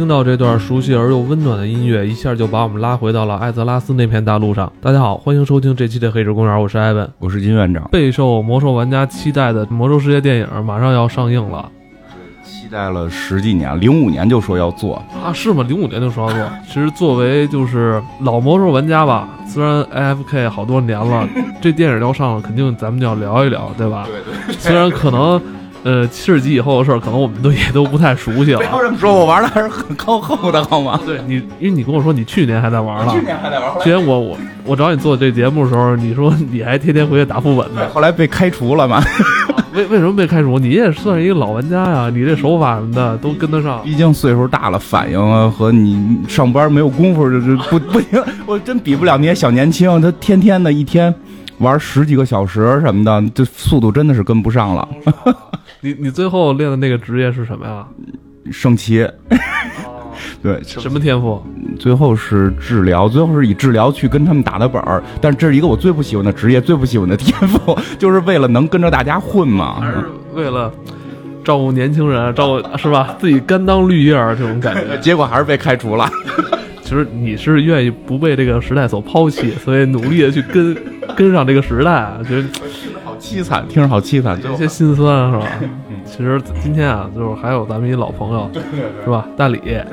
听到这段熟悉而又温暖的音乐，一下就把我们拉回到了艾泽拉斯那片大陆上。大家好，欢迎收听这期的《黑石公园》，我是艾文，我是金院长。备受魔兽玩家期待的《魔兽世界》电影马上要上映了，期待了十几年，零五年就说要做啊？是吗？零五年就说要做？其实作为就是老魔兽玩家吧，虽然 AFK 好多年了，这电影要上了，肯定咱们就要聊一聊，对吧？对对。虽然可能。呃，七十级以后的事儿，可能我们都也都不太熟悉了。不要这么说，我玩的还是很靠后的，好吗？对你，因为你跟我说你去年还在玩呢。去年还在玩。去年我我我找你做这节目的时候，你说你还天天回去打副本呢。后来被开除了嘛？为为什么被开除？你也算是一个老玩家呀，你这手法什么的都跟得上。毕竟岁数大了，反应啊和你上班没有功夫，就是不不行。我真比不了那些小年轻，他天天的一天玩十几个小时什么的，这速度真的是跟不上了。你你最后练的那个职业是什么呀？圣骑。对，什么天赋？最后是治疗，最后是以治疗去跟他们打的本儿。但这是一个我最不喜欢的职业，最不喜欢的天赋，就是为了能跟着大家混嘛。还是为了照顾年轻人，照顾是吧？自己甘当绿叶儿这种感觉。结果还是被开除了。其实你是愿意不被这个时代所抛弃，所以努力的去跟跟上这个时代，觉得。凄惨，听着好凄惨，有些心酸是吧？其实今天啊，就是还有咱们一老朋友，是吧？大李，对，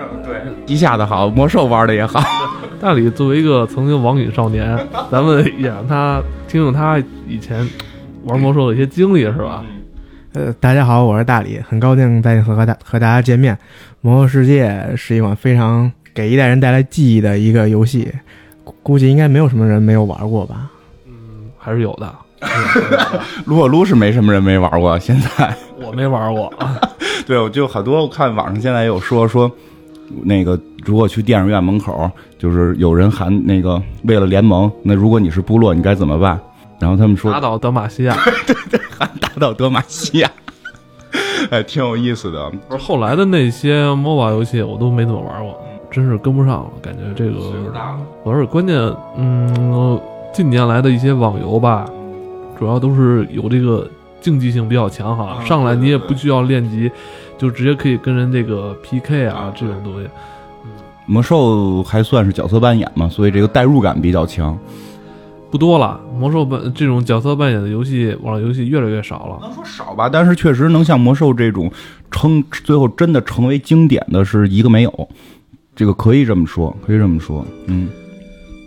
一下子好，魔兽玩的也好。大李作为一个曾经网瘾少年，咱们也让他听听他以前玩魔兽的一些经历，是吧？呃，大家好，我是大李，很高兴再次和大和大家见面。魔兽世界是一款非常给一代人带来记忆的一个游戏，估计应该没有什么人没有玩过吧？嗯，还是有的。撸啊撸是没什么人没玩过，现在 我没玩过。对，我就好多我看网上现在也有说说，那个如果去电影院门口，就是有人喊那个为了联盟，那如果你是部落，你该怎么办？然后他们说打倒德玛西亚，对对，喊打倒德玛西亚，哎，挺有意思的。不是后来的那些 MOBA 游戏，我都没怎么玩过，真是跟不上了，感觉这个。岁数大了。我是关键，嗯，近年来的一些网游吧。主要都是有这个竞技性比较强哈，上来你也不需要练级，就直接可以跟人这个 PK 啊这种东西。魔兽还算是角色扮演嘛，所以这个代入感比较强。不多了，魔兽扮这种角色扮演的游戏，网络游戏越来越少了。能说少吧，但是确实能像魔兽这种称最后真的成为经典的是一个没有，这个可以这么说，可以这么说，嗯。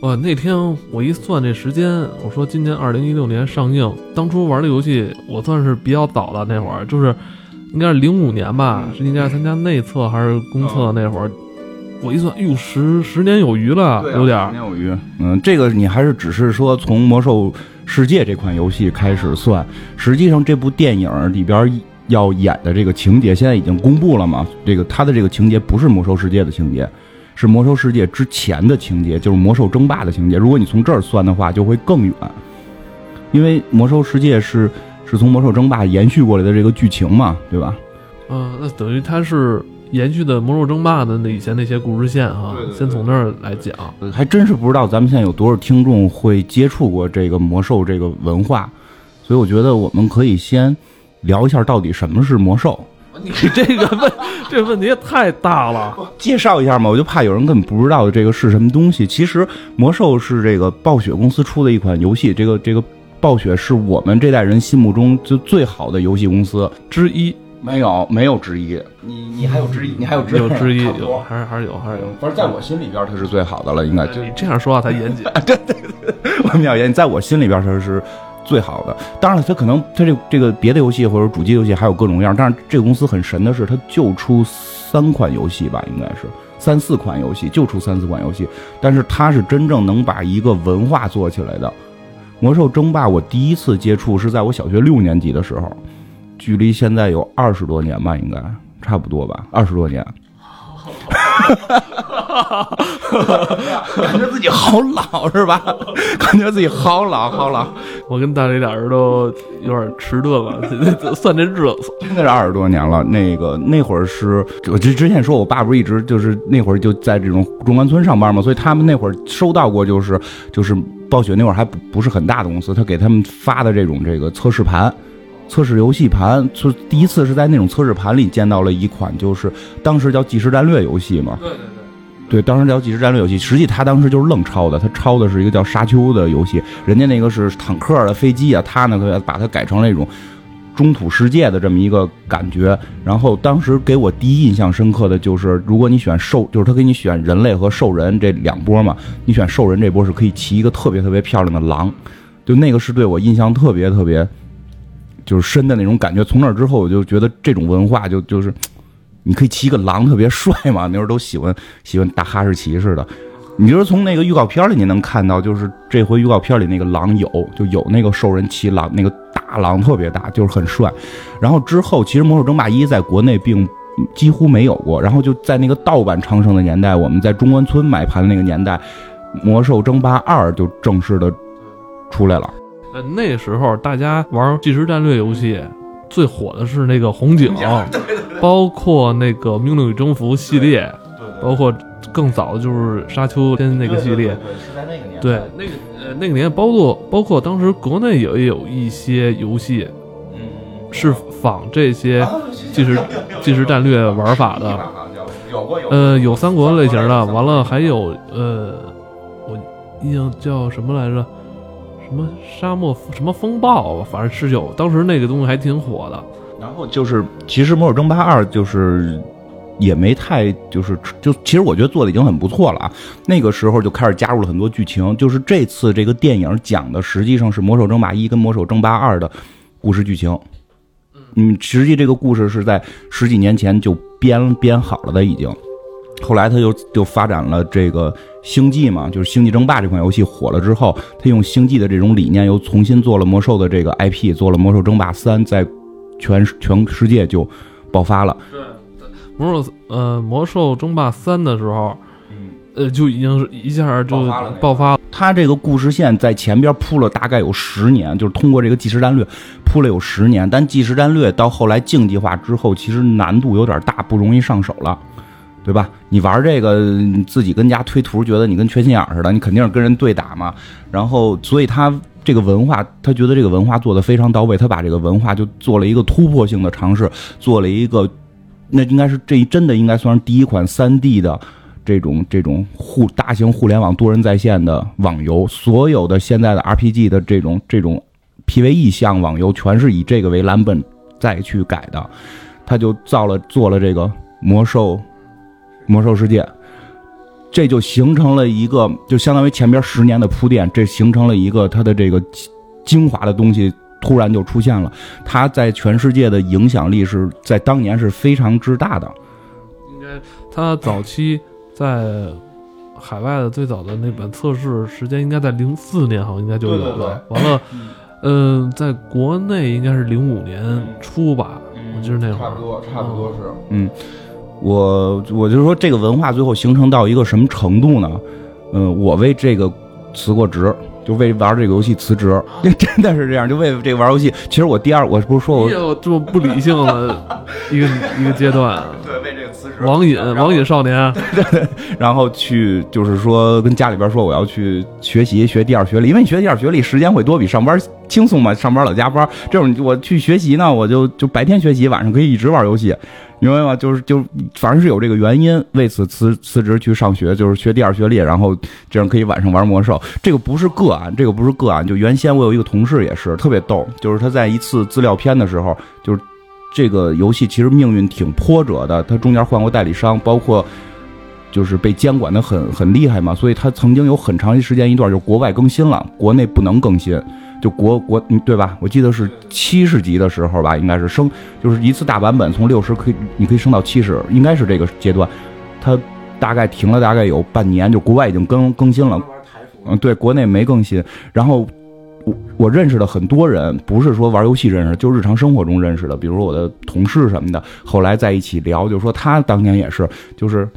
哇，那天我一算这时间，我说今年二零一六年上映，当初玩的游戏我算是比较早的那会儿，就是应该是零五年吧，是应该参加内测还是公测那会儿，我一算，哟，十十年有余了，有点十年有余。嗯，这个你还是只是说从魔兽世界这款游戏开始算，实际上这部电影里边要演的这个情节现在已经公布了嘛？这个它的这个情节不是魔兽世界的情节。是魔兽世界之前的情节，就是魔兽争霸的情节。如果你从这儿算的话，就会更远，因为魔兽世界是是从魔兽争霸延续过来的这个剧情嘛，对吧？嗯，那等于它是延续的魔兽争霸的那以前那些故事线哈。先从那儿来讲，还真是不知道咱们现在有多少听众会接触过这个魔兽这个文化，所以我觉得我们可以先聊一下到底什么是魔兽。你这个问这个问题也太大了，介绍一下嘛，我就怕有人根本不知道这个是什么东西。其实魔兽是这个暴雪公司出的一款游戏，这个这个暴雪是我们这代人心目中就最好的游戏公司之一，没有没有之一。你你还有之一？你还有之一有之一？有还是还是有还是有？不是在我心里边它是最好的了，应该就你这样说话才严谨。对对对，我们要严谨，在我心里边它是。最好的，当然了，它可能它这这个别的游戏或者主机游戏还有各种各样，但是这个公司很神的是，它就出三款游戏吧，应该是三四款游戏，就出三四款游戏，但是它是真正能把一个文化做起来的。魔兽争霸，我第一次接触是在我小学六年级的时候，距离现在有二十多年吧，应该差不多吧，二十多年。感觉自己好老是吧？感觉自己好老好老。我跟大雷俩人都有点迟钝了，算这日子，真的是二十多年了。那个那会儿是，我之之前说我爸不是一直就是那会儿就在这种中关村上班嘛，所以他们那会儿收到过就是就是暴雪那会儿还不不是很大的公司，他给他们发的这种这个测试盘。测试游戏盘，就第一次是在那种测试盘里见到了一款，就是当时叫即时战略游戏嘛。对对对。对，当时叫即时战略游戏，实际他当时就是愣抄的，他抄的是一个叫《沙丘》的游戏，人家那个是坦克的飞机啊，他呢把它改成那种中土世界的这么一个感觉。然后当时给我第一印象深刻的就是，如果你选兽，就是他给你选人类和兽人这两波嘛，你选兽人这波是可以骑一个特别特别漂亮的狼，就那个是对我印象特别特别就是深的那种感觉。从那之后，我就觉得这种文化就就是。你可以骑个狼，特别帅嘛？那时候都喜欢 喜欢大哈士奇似的。你就是从那个预告片里你能看到，就是这回预告片里那个狼有就有那个兽人骑狼，那个大狼特别大，就是很帅。然后之后，其实《魔兽争霸一》在国内并几乎没有过。然后就在那个盗版昌盛的年代，我们在中关村买盘的那个年代，《魔兽争霸二》就正式的出来了。呃，那时候大家玩即时战略游戏。最火的是那个红警，包括那个《命令与征服》系列，包括更早的就是《沙丘》跟那个系列，是在那个年对那个呃那个年代包括包括当时国内也有一些游戏，嗯，是仿这些即时即时战略玩法的，呃有三国类型的，完了还有呃我印象叫什么来着？什么沙漠什么风暴，反正是有，当时那个东西还挺火的。然后就是，其实《魔兽争霸二》就是也没太就是就，其实我觉得做的已经很不错了啊。那个时候就开始加入了很多剧情，就是这次这个电影讲的实际上是《魔兽争霸一》跟《魔兽争霸二》的故事剧情。嗯，实际这个故事是在十几年前就编编好了的，已经。后来他又就发展了这个星际嘛，就是《星际争霸》这款游戏火了之后，他用星际的这种理念又重新做了魔兽的这个 IP，做了《魔兽争霸三》，在全全世界就爆发了。对，魔兽呃《魔兽争霸三》的时候，呃就已经是一下就爆发了。他这个故事线在前边铺了大概有十年，就是通过这个计时战略铺了有十年，但计时战略到后来竞技化之后，其实难度有点大，不容易上手了。对吧？你玩这个，自己跟家推图，觉得你跟缺心眼似的，你肯定是跟人对打嘛。然后，所以他这个文化，他觉得这个文化做的非常到位，他把这个文化就做了一个突破性的尝试，做了一个，那应该是这真的应该算是第一款三 D 的这种这种互大型互联网多人在线的网游。所有的现在的 RPG 的这种这种 PVE 向网游，全是以这个为蓝本再去改的。他就造了做了这个魔兽。魔兽世界，这就形成了一个，就相当于前边十年的铺垫，这形成了一个它的这个精华的东西，突然就出现了。它在全世界的影响力是在当年是非常之大的。应该，它早期在海外的最早的那本测试时间应该在零四年，好像应该就有了。完了，嗯，在国内应该是零五年初吧，我记得那会儿。差不多，差不多是，嗯。我我就说这个文化最后形成到一个什么程度呢？嗯，我为这个辞过职，就为玩这个游戏辞职，真的是这样，就为这个玩游戏。其实我第二，我不是说我这么不理性的 一个一个阶段，对，为这个辞职，网瘾网瘾少年，对对，然后去就是说跟家里边说我要去学习学第二学历，因为你学第二学历时间会多，比上班轻松嘛，上班老加班，这种我去学习呢，我就就白天学习，晚上可以一直玩游戏。明白吗？就是就反正是有这个原因，为此辞辞职去上学，就是学第二学历，然后这样可以晚上玩魔兽。这个不是个案，这个不是个案。就原先我有一个同事也是特别逗，就是他在一次资料片的时候，就是这个游戏其实命运挺波折的，他中间换过代理商，包括就是被监管的很很厉害嘛，所以他曾经有很长一时间一段就国外更新了，国内不能更新。就国国对吧？我记得是七十级的时候吧，应该是升，就是一次大版本从六十可以，你可以升到七十，应该是这个阶段。它大概停了大概有半年，就国外已经更更新了。嗯，对，国内没更新。然后我我认识的很多人，不是说玩游戏认识，就日常生活中认识的，比如说我的同事什么的，后来在一起聊，就说他当年也是，就是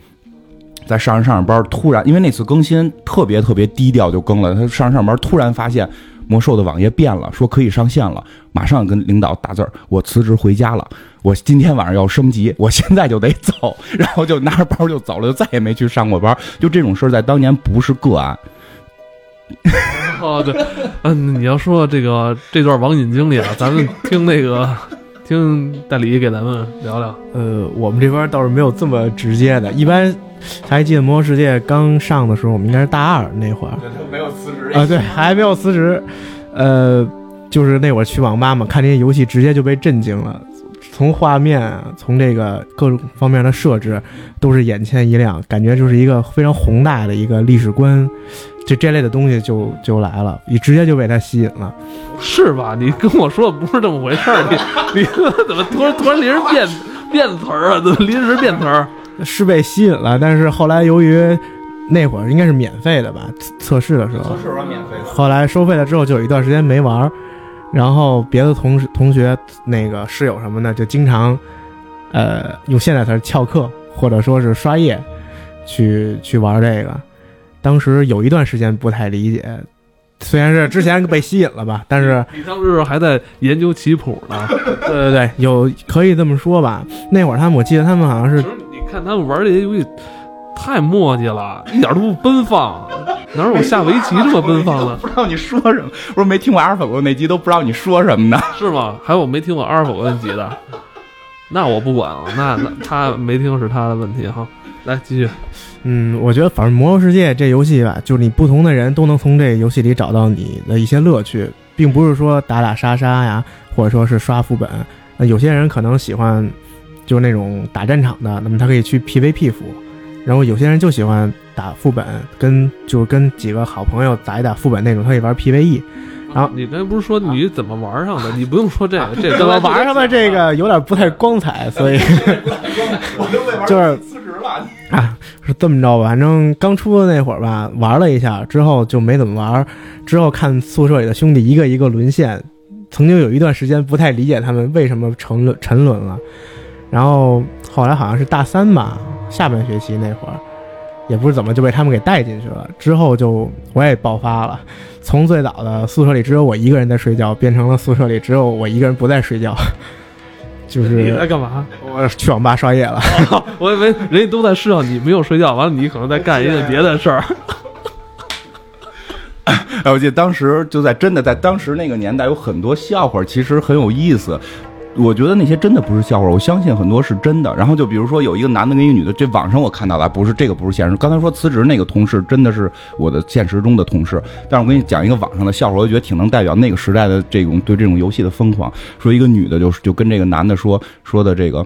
在上着上着班，突然因为那次更新特别特别低调就更了，他上着上班突然发现。魔兽的网页变了，说可以上线了，马上跟领导打字儿，我辞职回家了，我今天晚上要升级，我现在就得走，然后就拿着包就走了，就再也没去上过班。就这种事儿在当年不是个案。哦，对，嗯，你要说这个这段网瘾经历啊，咱们听那个听大李给咱们聊聊。呃，我们这边倒是没有这么直接的，一般还记得《魔兽世界》刚上的时候，我们应该是大二那会儿。没有辞职。啊，对，还没有辞职，呃，就是那会儿去网吧嘛，看这些游戏直接就被震惊了。从画面啊，从这个各种方面的设置，都是眼前一亮，感觉就是一个非常宏大的一个历史观，就这类的东西就就来了，你直接就被它吸引了。是吧？你跟我说的不是这么回事儿，你 你怎么突然突然临时变变词儿啊？怎么临时变词儿？是被吸引了，但是后来由于那会儿应该是免费的吧，测测试的时候，是免费的。后来收费了之后，就有一段时间没玩儿。然后别的同同学、那个室友什么的，就经常，呃，用现在词翘课，或者说是刷夜，去去玩这个。当时有一段时间不太理解，虽然是之前被吸引了吧，但是你当时还在研究棋谱呢。对对对，有可以这么说吧。那会儿他们，我记得他们好像是，你看他们玩这些游戏太磨叽了，一点都不奔放。哪有下围棋这么奔放的？不知道你说什么，我说没听过阿尔法狗那集，都不知道你说什么呢？是吗？还有没听过阿尔法狗那集的？那我不管了，那那他没听是他的问题哈。来继续，嗯，我觉得反正《魔兽世界》这游戏吧，就是你不同的人都能从这游戏里找到你的一些乐趣，并不是说打打杀杀呀，或者说是刷副本。那有些人可能喜欢就是那种打战场的，那么他可以去 PVP 服。然后有些人就喜欢打副本，跟就是跟几个好朋友打一打副本那种，他可以玩 PVE。然后你刚才不是说你怎么玩上的？你不用说这个，这怎么玩上的这个有点不太光彩，所以就是辞职了啊，是这么着吧？反正刚出的那会儿吧，玩了一下之后就没怎么玩。之后看宿舍里的兄弟一个一个沦陷，曾经有一段时间不太理解他们为什么沉沦沉沦了。然后后来好像是大三吧。下半学期那会儿，也不知怎么就被他们给带进去了。之后就我也爆发了，从最早的宿舍里只有我一个人在睡觉，变成了宿舍里只有我一个人不在睡觉。就是你在干嘛？我去网吧刷夜了。我以为人家都在睡觉，你没有睡觉，完了你可能在干一件别的事儿。哎，我记得当时就在真的在当时那个年代，有很多笑话，其实很有意思。我觉得那些真的不是笑话，我相信很多是真的。然后就比如说有一个男的跟一个女的，这网上我看到的不是这个不是现实。刚才说辞职那个同事真的是我的现实中的同事，但是我跟你讲一个网上的笑话，我觉得挺能代表那个时代的这种对这种游戏的疯狂。说一个女的就是就跟这个男的说说的这个，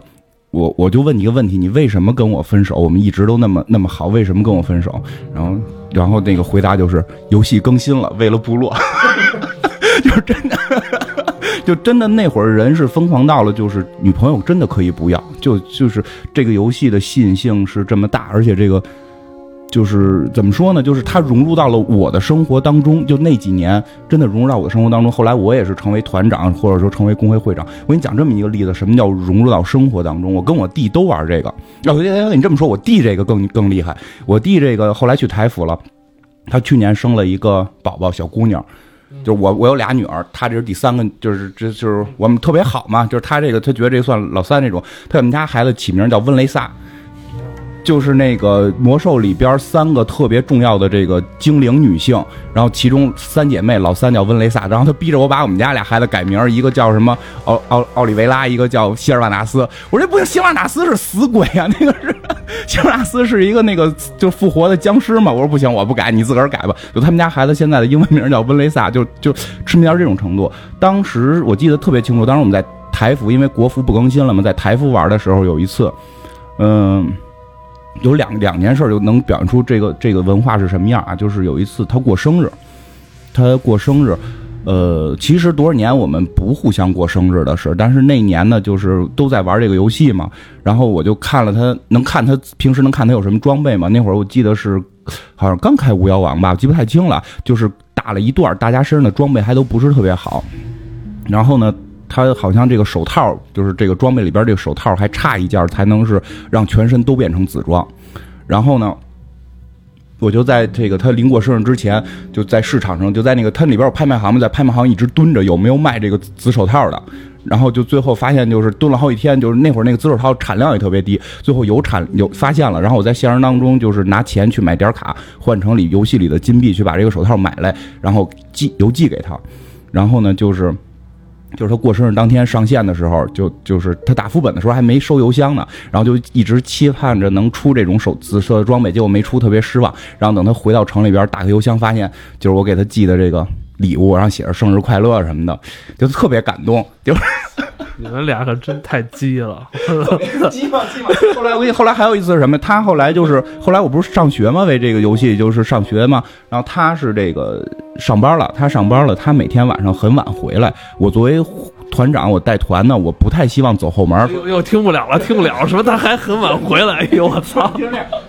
我我就问你一个问题，你为什么跟我分手？我们一直都那么那么好，为什么跟我分手？然后然后那个回答就是游戏更新了，为了部落，就是真的。就真的那会儿人是疯狂到了，就是女朋友真的可以不要，就就是这个游戏的吸引性是这么大，而且这个就是怎么说呢？就是它融入到了我的生活当中，就那几年真的融入到我的生活当中。后来我也是成为团长，或者说成为工会会长。我跟你讲这么一个例子，什么叫融入到生活当中？我跟我弟都玩这个。要你这么说，我弟这个更更厉害。我弟这个后来去台服了，他去年生了一个宝宝，小姑娘。就是我，我有俩女儿，她这是第三个，就是这就是我们特别好嘛。就是她这个，她觉得这算老三那种。她我们家孩子起名叫温蕾萨，就是那个魔兽里边三个特别重要的这个精灵女性，然后其中三姐妹，老三叫温雷萨，然后她逼着我把我们家俩孩子改名，一个叫什么奥奥奥利维拉，一个叫希尔瓦纳斯。我说这不行，希尔瓦纳斯是死鬼啊，那个是。希尔瓦纳斯是一个那个就复活的僵尸嘛？我说不行，我不改，你自个儿改吧。就他们家孩子现在的英文名叫温雷萨，就就痴迷到这种程度。当时我记得特别清楚，当时我们在台服，因为国服不更新了嘛，在台服玩的时候，有一次，嗯，有两两件事就能表现出这个这个文化是什么样啊？就是有一次他过生日，他过生日。呃，其实多少年我们不互相过生日的事，但是那年呢，就是都在玩这个游戏嘛。然后我就看了他，能看他平时能看他有什么装备吗？那会儿我记得是，好像刚开巫妖王吧，记不太清了。就是打了一段，大家身上的装备还都不是特别好。然后呢，他好像这个手套，就是这个装备里边这个手套还差一件才能是让全身都变成紫装。然后呢？我就在这个他临过生日之前，就在市场上，就在那个他里边有拍卖行嘛，在拍卖行一直蹲着，有没有卖这个紫手套的。然后就最后发现就是蹲了好几天，就是那会儿那个紫手套产量也特别低，最后有产有发现了，然后我在现实当中就是拿钱去买点卡，换成里游戏里的金币去把这个手套买来，然后寄邮寄给他，然后呢就是。就是他过生日当天上线的时候，就就是他打副本的时候还没收邮箱呢，然后就一直期盼着能出这种手紫色的装备，结果没出，特别失望。然后等他回到城里边，打开邮箱，发现就是我给他寄的这个礼物，然后写着生日快乐什么的，就特别感动。就是你们俩可真太鸡了。鸡吧鸡吧。后来我跟你，后来还有一次是什么？他后来就是后来我不是上学嘛，为这个游戏就是上学嘛。然后他是这个上班了，他上班了，他每天晚上很晚回来。我作为团长，我带团呢，我不太希望走后门。又又听不了了，听不了，什么他还很晚回来？哎呦我操！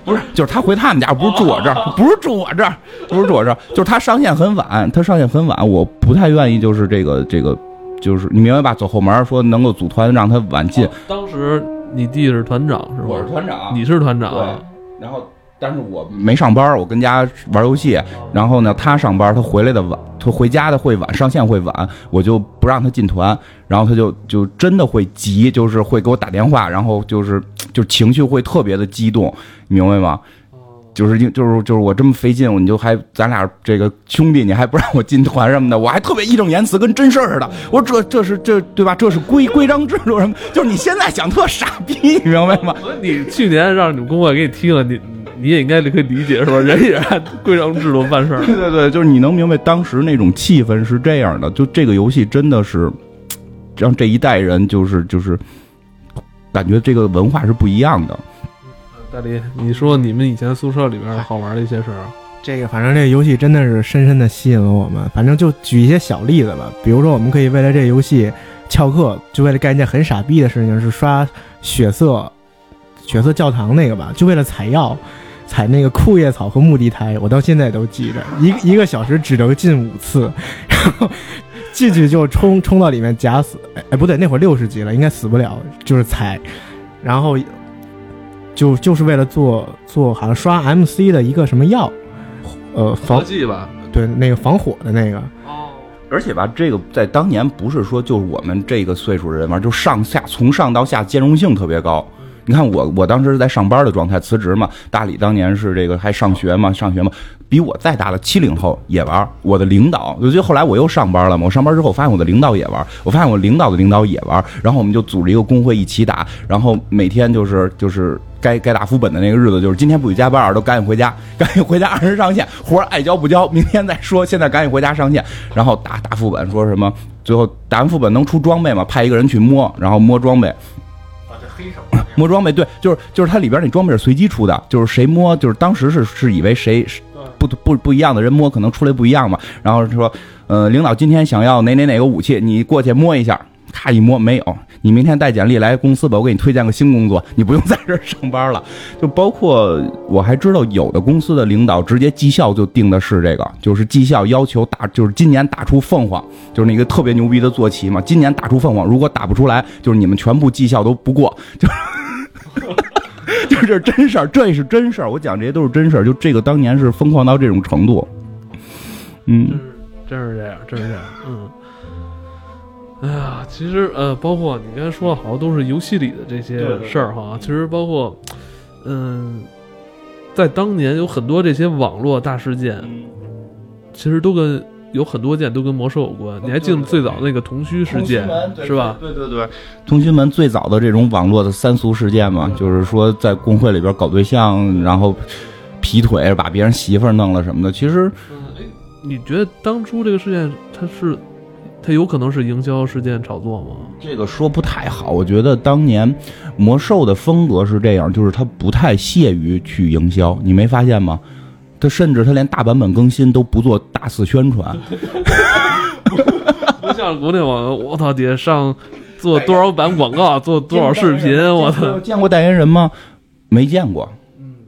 不是，就是他回他们家，不是住我这儿，不是住我这儿，不是住我这儿，就是他上线很晚，他上线很晚，我不太愿意，就是这个这个，就是你明白吧？走后门说能够组团让他晚进。当时你弟是团长是吧？我是团长，你是团长。对，然后但是我没上班，我跟家玩游戏。然后呢，他上班，他回来的晚，他回家的会晚，上线会晚，我就不让他进团。然后他就就真的会急，就是会给我打电话，然后就是就情绪会特别的激动，明白吗？就是就是就是我这么费劲，你就还咱俩这个兄弟，你还不让我进团什么的，我还特别义正言辞，跟真事儿似的。我说这这是这对吧？这是规规章制度什么？就是你现在想特傻逼，你明白吗？你去年让你们工会给你踢了，你你也应该可以理解是吧？人也按规章制度办事儿。对对对，就是你能明白当时那种气氛是这样的。就这个游戏真的是让这一代人就是就是感觉这个文化是不一样的。大林，你说你们以前宿舍里边好玩的一些事儿？这个反正这个游戏真的是深深的吸引了我们。反正就举一些小例子吧，比如说我们可以为了这个游戏翘课，就为了干一件很傻逼的事情，是刷血色血色教堂那个吧，就为了采药，采那个枯叶草和木地苔，我到现在都记着，一一个小时只能进五次，然后进去就冲冲到里面假死，哎不对，那会儿六十级了，应该死不了，就是采，然后。就就是为了做做好像刷 MC 的一个什么药，呃，防剂吧，对，那个防火的那个。哦。而且吧，这个在当年不是说就是我们这个岁数的人玩，就上下从上到下兼容性特别高。你看我我当时是在上班的状态，辞职嘛。大理当年是这个还上学嘛，上学嘛，比我再大的七零后也玩。我的领导，就后来我又上班了嘛。我上班之后发现我的领导也玩，我发现我领导的领导也玩，然后我们就组织一个工会一起打，然后每天就是就是。该该打副本的那个日子，就是今天不许加班，都赶紧回家，赶紧回家按时上线，活爱交不交，明天再说。现在赶紧回家上线，然后打打副本，说什么？最后打完副本能出装备吗？派一个人去摸，然后摸装备。啊，这黑手摸装备，对，就是就是它里边那装备是随机出的，就是谁摸，就是当时是是以为谁不不不一样的人摸，可能出来不一样嘛。然后说，呃，领导今天想要哪哪哪个武器，你过去摸一下。咔一摸没有，你明天带简历来公司吧，我给你推荐个新工作，你不用 在这儿上班了。就包括我还知道有的公司的领导直接绩效就定的是这个，就是绩效要求打，就是今年打出凤凰，就是那个特别牛逼的坐骑嘛，今年打出凤凰，如果打不出来，就是你们全部绩效都不过，就就这 真事儿，这也是真事儿，我讲这些都是真事儿，就这个当年是疯狂到这种程度，嗯，真是这样，真是这样，嗯。哎呀，其实呃，包括你刚才说的，好像都是游戏里的这些事儿哈。其实包括，嗯，在当年有很多这些网络大事件，其实都跟有很多件都跟魔兽有关。你还记得最早那个童虚事件是吧？对对对，通讯门最早的这种网络的三俗事件嘛，就是说在工会里边搞对象，然后劈腿，把别人媳妇弄了什么的。其实，嗯，哎，你觉得当初这个事件它是？它有可能是营销事件炒作吗？这个说不太好。我觉得当年魔兽的风格是这样，就是它不太屑于去营销，你没发现吗？它甚至他连大版本更新都不做大肆宣传。不像国内网，我操，得上做多少版广告，做多少视频，我操！见过代言人吗？没见过。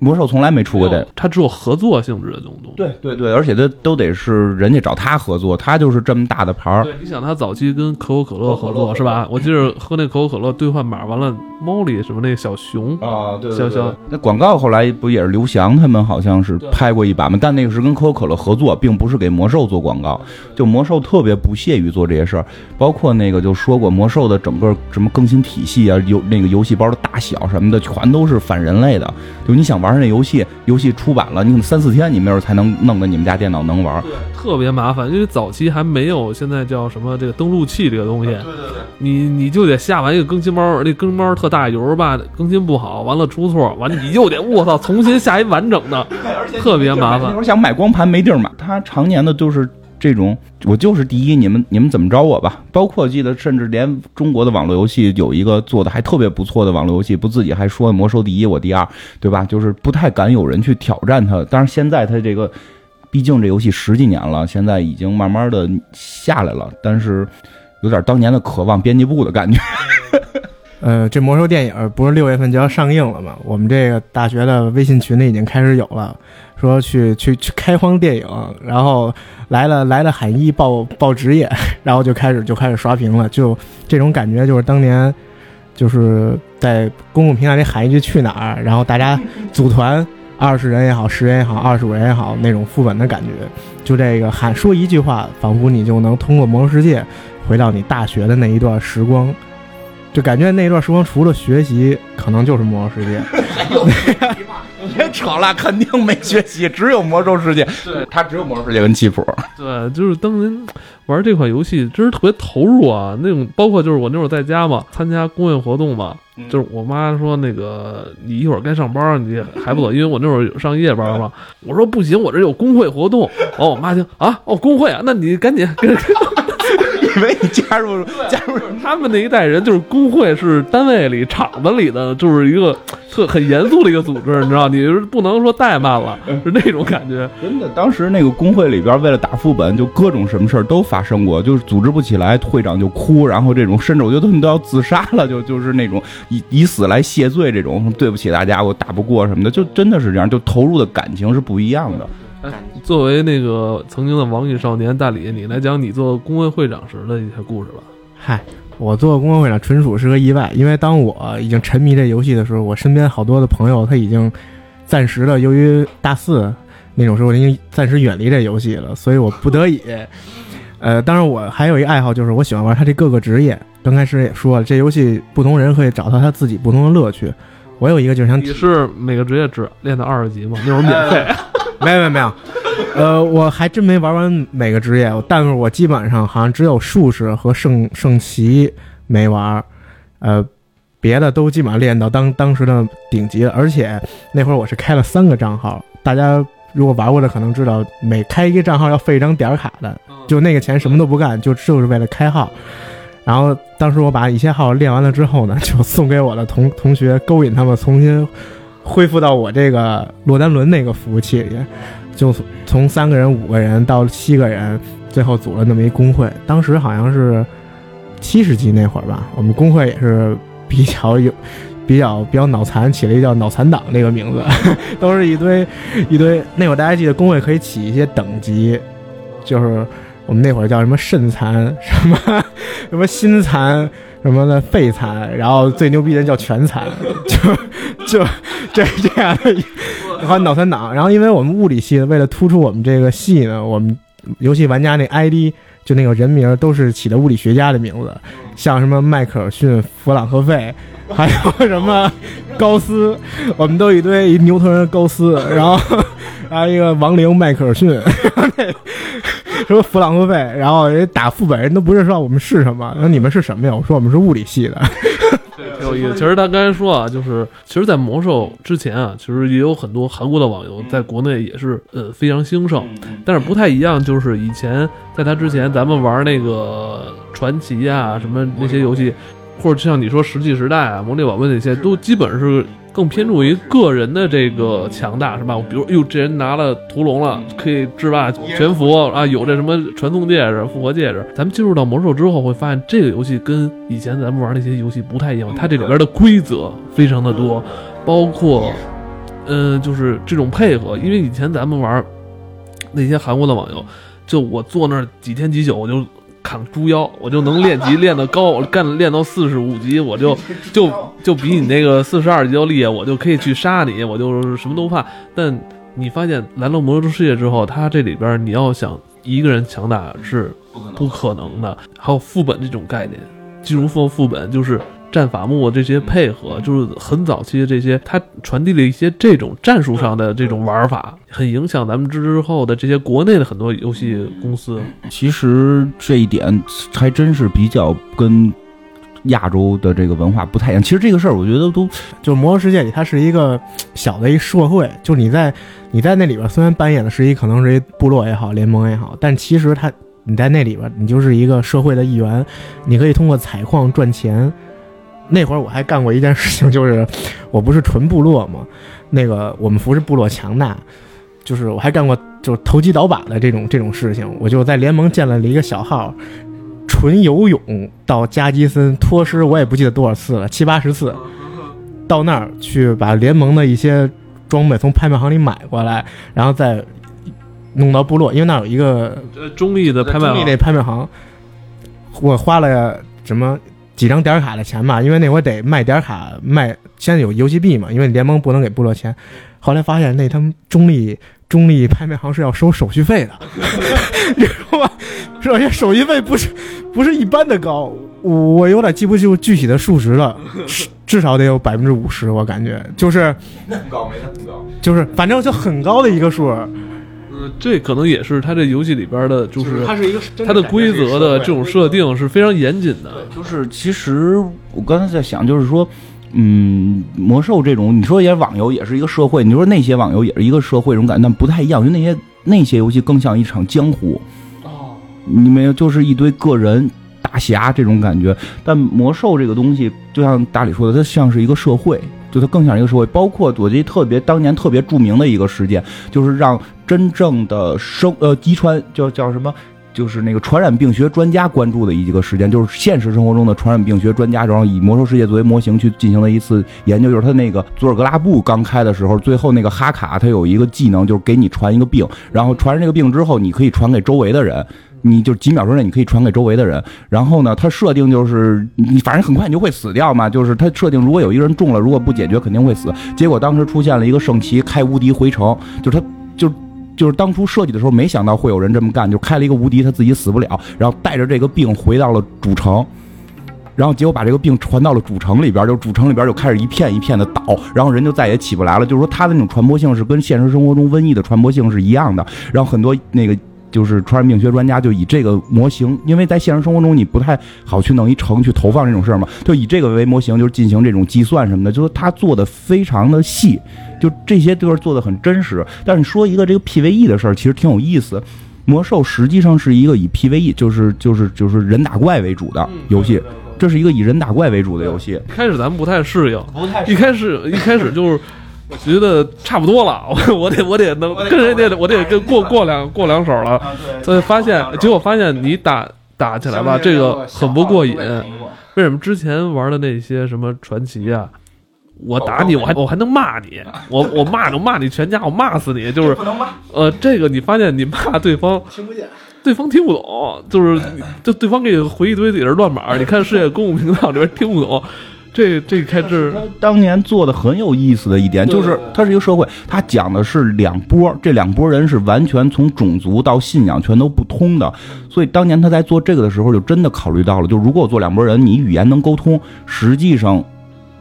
魔兽从来没出过这，它只有合作性质的东东西。对对对，而且它都得是人家找他合作，他就是这么大的牌儿。对，你想他早期跟可口可乐合作是吧？我记得喝那可口可乐兑换码，完了猫里什么那小熊，啊，对对对那广告后来不也是刘翔他们好像是拍过一把吗？但那个是跟可口可乐合作，并不是给魔兽做广告。就魔兽特别不屑于做这些事儿，包括那个就说过魔兽的整个什么更新体系啊，游那个游戏包的大小什么的，全都是反人类的。就你想玩那游戏，游戏出版了，你可能三四天你没准才能弄得你们家电脑能玩。对，特别麻烦，因为早期还没有现在叫什么这个登录器这个东西，对对对，你你就得下完一个更新包，那更新包特大有时候吧，更新不好，完了出错，完了你又得我操重新下一完整的，特别麻烦那会。儿想买光盘没地儿买，他常年的就是这种，我就是第一，你们你们怎么着我吧？包括记得，甚至连中国的网络游戏有一个做的还特别不错的网络游戏，不自己还说魔兽第一，我第二，对吧？就是不太敢有人去挑战它。当然现在它这个，毕竟这游戏十几年了，现在已经慢慢的下来了，但是有点当年的渴望编辑部的感觉。呃，这魔兽电影不是六月份就要上映了吗？我们这个大学的微信群里已经开始有了，说去去去开荒电影，然后来了来了喊一报报职业，然后就开始就开始刷屏了，就这种感觉就是当年就是在公共平台里喊一句去哪儿，然后大家组团二十人也好，十人也好，二十五人也好，那种副本的感觉，就这个喊说一句话，仿佛你就能通过魔兽世界回到你大学的那一段时光。就感觉那段时光除了学习，可能就是魔兽世界。别扯了，肯定没学习，只有魔兽世界。对，它只有魔兽世界跟棋谱。对，就是当年玩这款游戏真是特别投入啊！那种包括就是我那会儿在家嘛，参加公益活动嘛，就是我妈说那个你一会儿该上班，你还不走？因为我那会儿上夜班嘛。我说不行，我这有工会活动。哦，我妈听啊，哦工会啊，那你赶紧跟以为你加入加入他们那一代人，就是工会是单位里厂子里的，就是一个 特很严肃的一个组织，你知道，你是不能说怠慢了，是那种感觉。真的，当时那个工会里边，为了打副本，就各种什么事儿都发生过，就是组织不起来，会长就哭，然后这种甚至我觉得他们都要自杀了，就 就是那种以以死来谢罪，这种对不起大家，我打不过什么的，就真的是这样，就投入的感情是不一样的。作为那个曾经的网瘾少年大理，你来讲你做工会会长时的一些故事吧。嗨，我做工会会长纯属是个意外，因为当我已经沉迷这游戏的时候，我身边好多的朋友他已经暂时的由于大四那种时候已经暂时远离这游戏了，所以我不得已。呃，当然我还有一个爱好，就是我喜欢玩它这各个职业。刚开始也说了，这游戏不同人可以找到他自己不同的乐趣。我有一个就是想你是每个职业只练到二十级吗？那会儿免费。没有没有没有，呃，我还真没玩完每个职业，但是我基本上好像只有术士和圣圣骑没玩，呃，别的都基本上练到当当时的顶级了。而且那会儿我是开了三个账号，大家如果玩过的可能知道，每开一个账号要费一张点卡的，就那个钱什么都不干，就就是为了开号。然后当时我把一些号练完了之后呢，就送给我的同同学，勾引他们重新恢复到我这个洛丹伦那个服务器里，就从三个人、五个人到七个人，最后组了那么一工会。当时好像是七十级那会儿吧，我们工会也是比较有。比较比较脑残，起了一个叫“脑残党”这个名字，都是一堆一堆。那会儿大家记得工会可以起一些等级，就是我们那会儿叫什么肾残，什么什么心残，什么的肺残，然后最牛逼的叫全残，就就这这样的，还脑残党。然后因为我们物理系为了突出我们这个系呢，我们游戏玩家那 ID 就那个人名都是起的物理学家的名字，像什么迈克尔逊、弗朗克费。还有什么高斯，我们都一堆牛头人高斯，然后 还有一个亡灵迈克尔逊，什么弗朗克费，然后人打副本人都不认识我们是什么，那你们是什么呀？我说我们是物理系的。挺有意思。其实他刚才说啊，就是其实，在魔兽之前啊，其实也有很多韩国的网游在国内也是呃非常兴盛，但是不太一样，就是以前在他之前，咱们玩那个传奇啊什么那些游戏。或者就像你说《石器时代》啊，《魔力宝贝》那些，都基本是更偏重于个人的这个强大，是吧？比如，哎呦，这人拿了屠龙了，可以制霸全服啊，有这什么传送戒指、复活戒指。咱们进入到魔兽之后，会发现这个游戏跟以前咱们玩那些游戏不太一样，它这里边的规则非常的多，包括呃，就是这种配合，因为以前咱们玩那些韩国的网游，就我坐那几天几宿，我就砍猪腰，我就能练级练得高，我干练到四十五级，我就 就就比你那个四十二级要厉害，我就可以去杀你，我就什么都怕。但你发现来到魔兽世界之后，它这里边你要想一个人强大是不可能的，还有副本这种概念，金融副副本就是战法木这些配合，就是很早期的这些，它传递了一些这种战术上的这种玩法，很影响咱们之后的这些国内的很多游戏公司。其实这一点还真是比较跟亚洲的这个文化不太一样。其实这个事儿，我觉得都就是魔兽世界里，它是一个小的一社会，就是你在你在那里边，虽然扮演的是一可能是一部落也好，联盟也好，但其实它你在那里边，你就是一个社会的一员，你可以通过采矿赚钱。那会儿我还干过一件事情，就是我不是纯部落嘛，那个我们服是部落强大，就是我还干过就是投机倒把的这种这种事情，我就在联盟建了一个小号，纯游泳到加基森脱尸，我也不记得多少次了，七八十次，到那儿去把联盟的一些装备从拍卖行里买过来，然后再弄到部落，因为那儿有一个呃，中立的拍卖行中立那拍卖行，我花了什么几张点卡的钱吧，因为那会儿得卖点卡卖，现在有游戏币嘛，因为联盟不能给部落钱。后来发现那他们中立中立拍卖行是要收手续费的，你知道吧？而且手续费不是不是一般的高，我有点记不住具体的数值了，至至少得有百分之五十，我感觉就是那么高没那么高。就是反正就很高的一个数，呃，这可能也是它这游戏里边的，就是它是一个它的规则的这种设定是非常严谨的。就是其实我刚才在想，就是说，嗯，魔兽这种，你说也网游也是一个社会，你说那些网游也是一个社会这种感觉，但不太一样，因为那些那些游戏更像一场江湖，哦，你没有就是一堆个人大侠这种感觉。但魔兽这个东西，就像大李说的，它像是一个社会，就它更像一个社会。包括我记得特别当年特别著名的一个事件，就是让真正的生呃遗传叫叫什么？就是那个传染病学专家关注的一个事件，就是现实生活中的传染病学专家，然后以魔兽世界作为模型去进行了一次研究。就是他那个佐尔格拉布刚开的时候，最后那个哈卡他有一个技能，就是给你传一个病，然后传上这个病之后，你可以传给周围的人。你就几秒钟内你可以传给周围的人，然后呢，它设定就是你反正很快你就会死掉嘛，就是它设定如果有一个人中了，如果不解决肯定会死。结果当时出现了一个圣骑开无敌回城，就是他就就是当初设计的时候没想到会有人这么干，就开了一个无敌，他自己死不了，然后带着这个病回到了主城。然后结果把这个病传到了主城里边，就主城里边就开始一片一片的倒，然后人就再也起不来了。就是说它的那种传播性是跟现实生活中瘟疫的传播性是一样的。然后很多那个就是传染病学专家就以这个模型，因为在现实生活中你不太好去弄一城去投放这种事儿嘛，就以这个为模型，就是进行这种计算什么的，就是他做的非常的细，就这些都是做的很真实。但是说一个这个 PVE 的事儿，其实挺有意思。魔兽实际上是一个以 PVE，就是就是就是人打怪为主的游戏，这是一个以人打怪为主的游戏。一开始咱们不太适应，不太一开始一开始就是觉得差不多了，我我得我得能跟人家我得跟过过两过两手了，所以发现结果发现你打打起来吧，这个很不过瘾。为什么之前玩的那些什么传奇啊，我打你我还我还能骂你，我我骂能骂你全家，我骂死你，就是呃，这个你发现你骂对方 听不见。对方听不懂，就是就对方给你回一堆自己的乱码，你看世界公共频道里边听不懂，这这开支他当年做的很有意思的一点就是，它是一个社会，它讲的是两波，这两波人是完全从种族到信仰全都不通的，所以当年他在做这个的时候，就真的考虑到了，就如果我做两拨人，你语言能沟通，实际上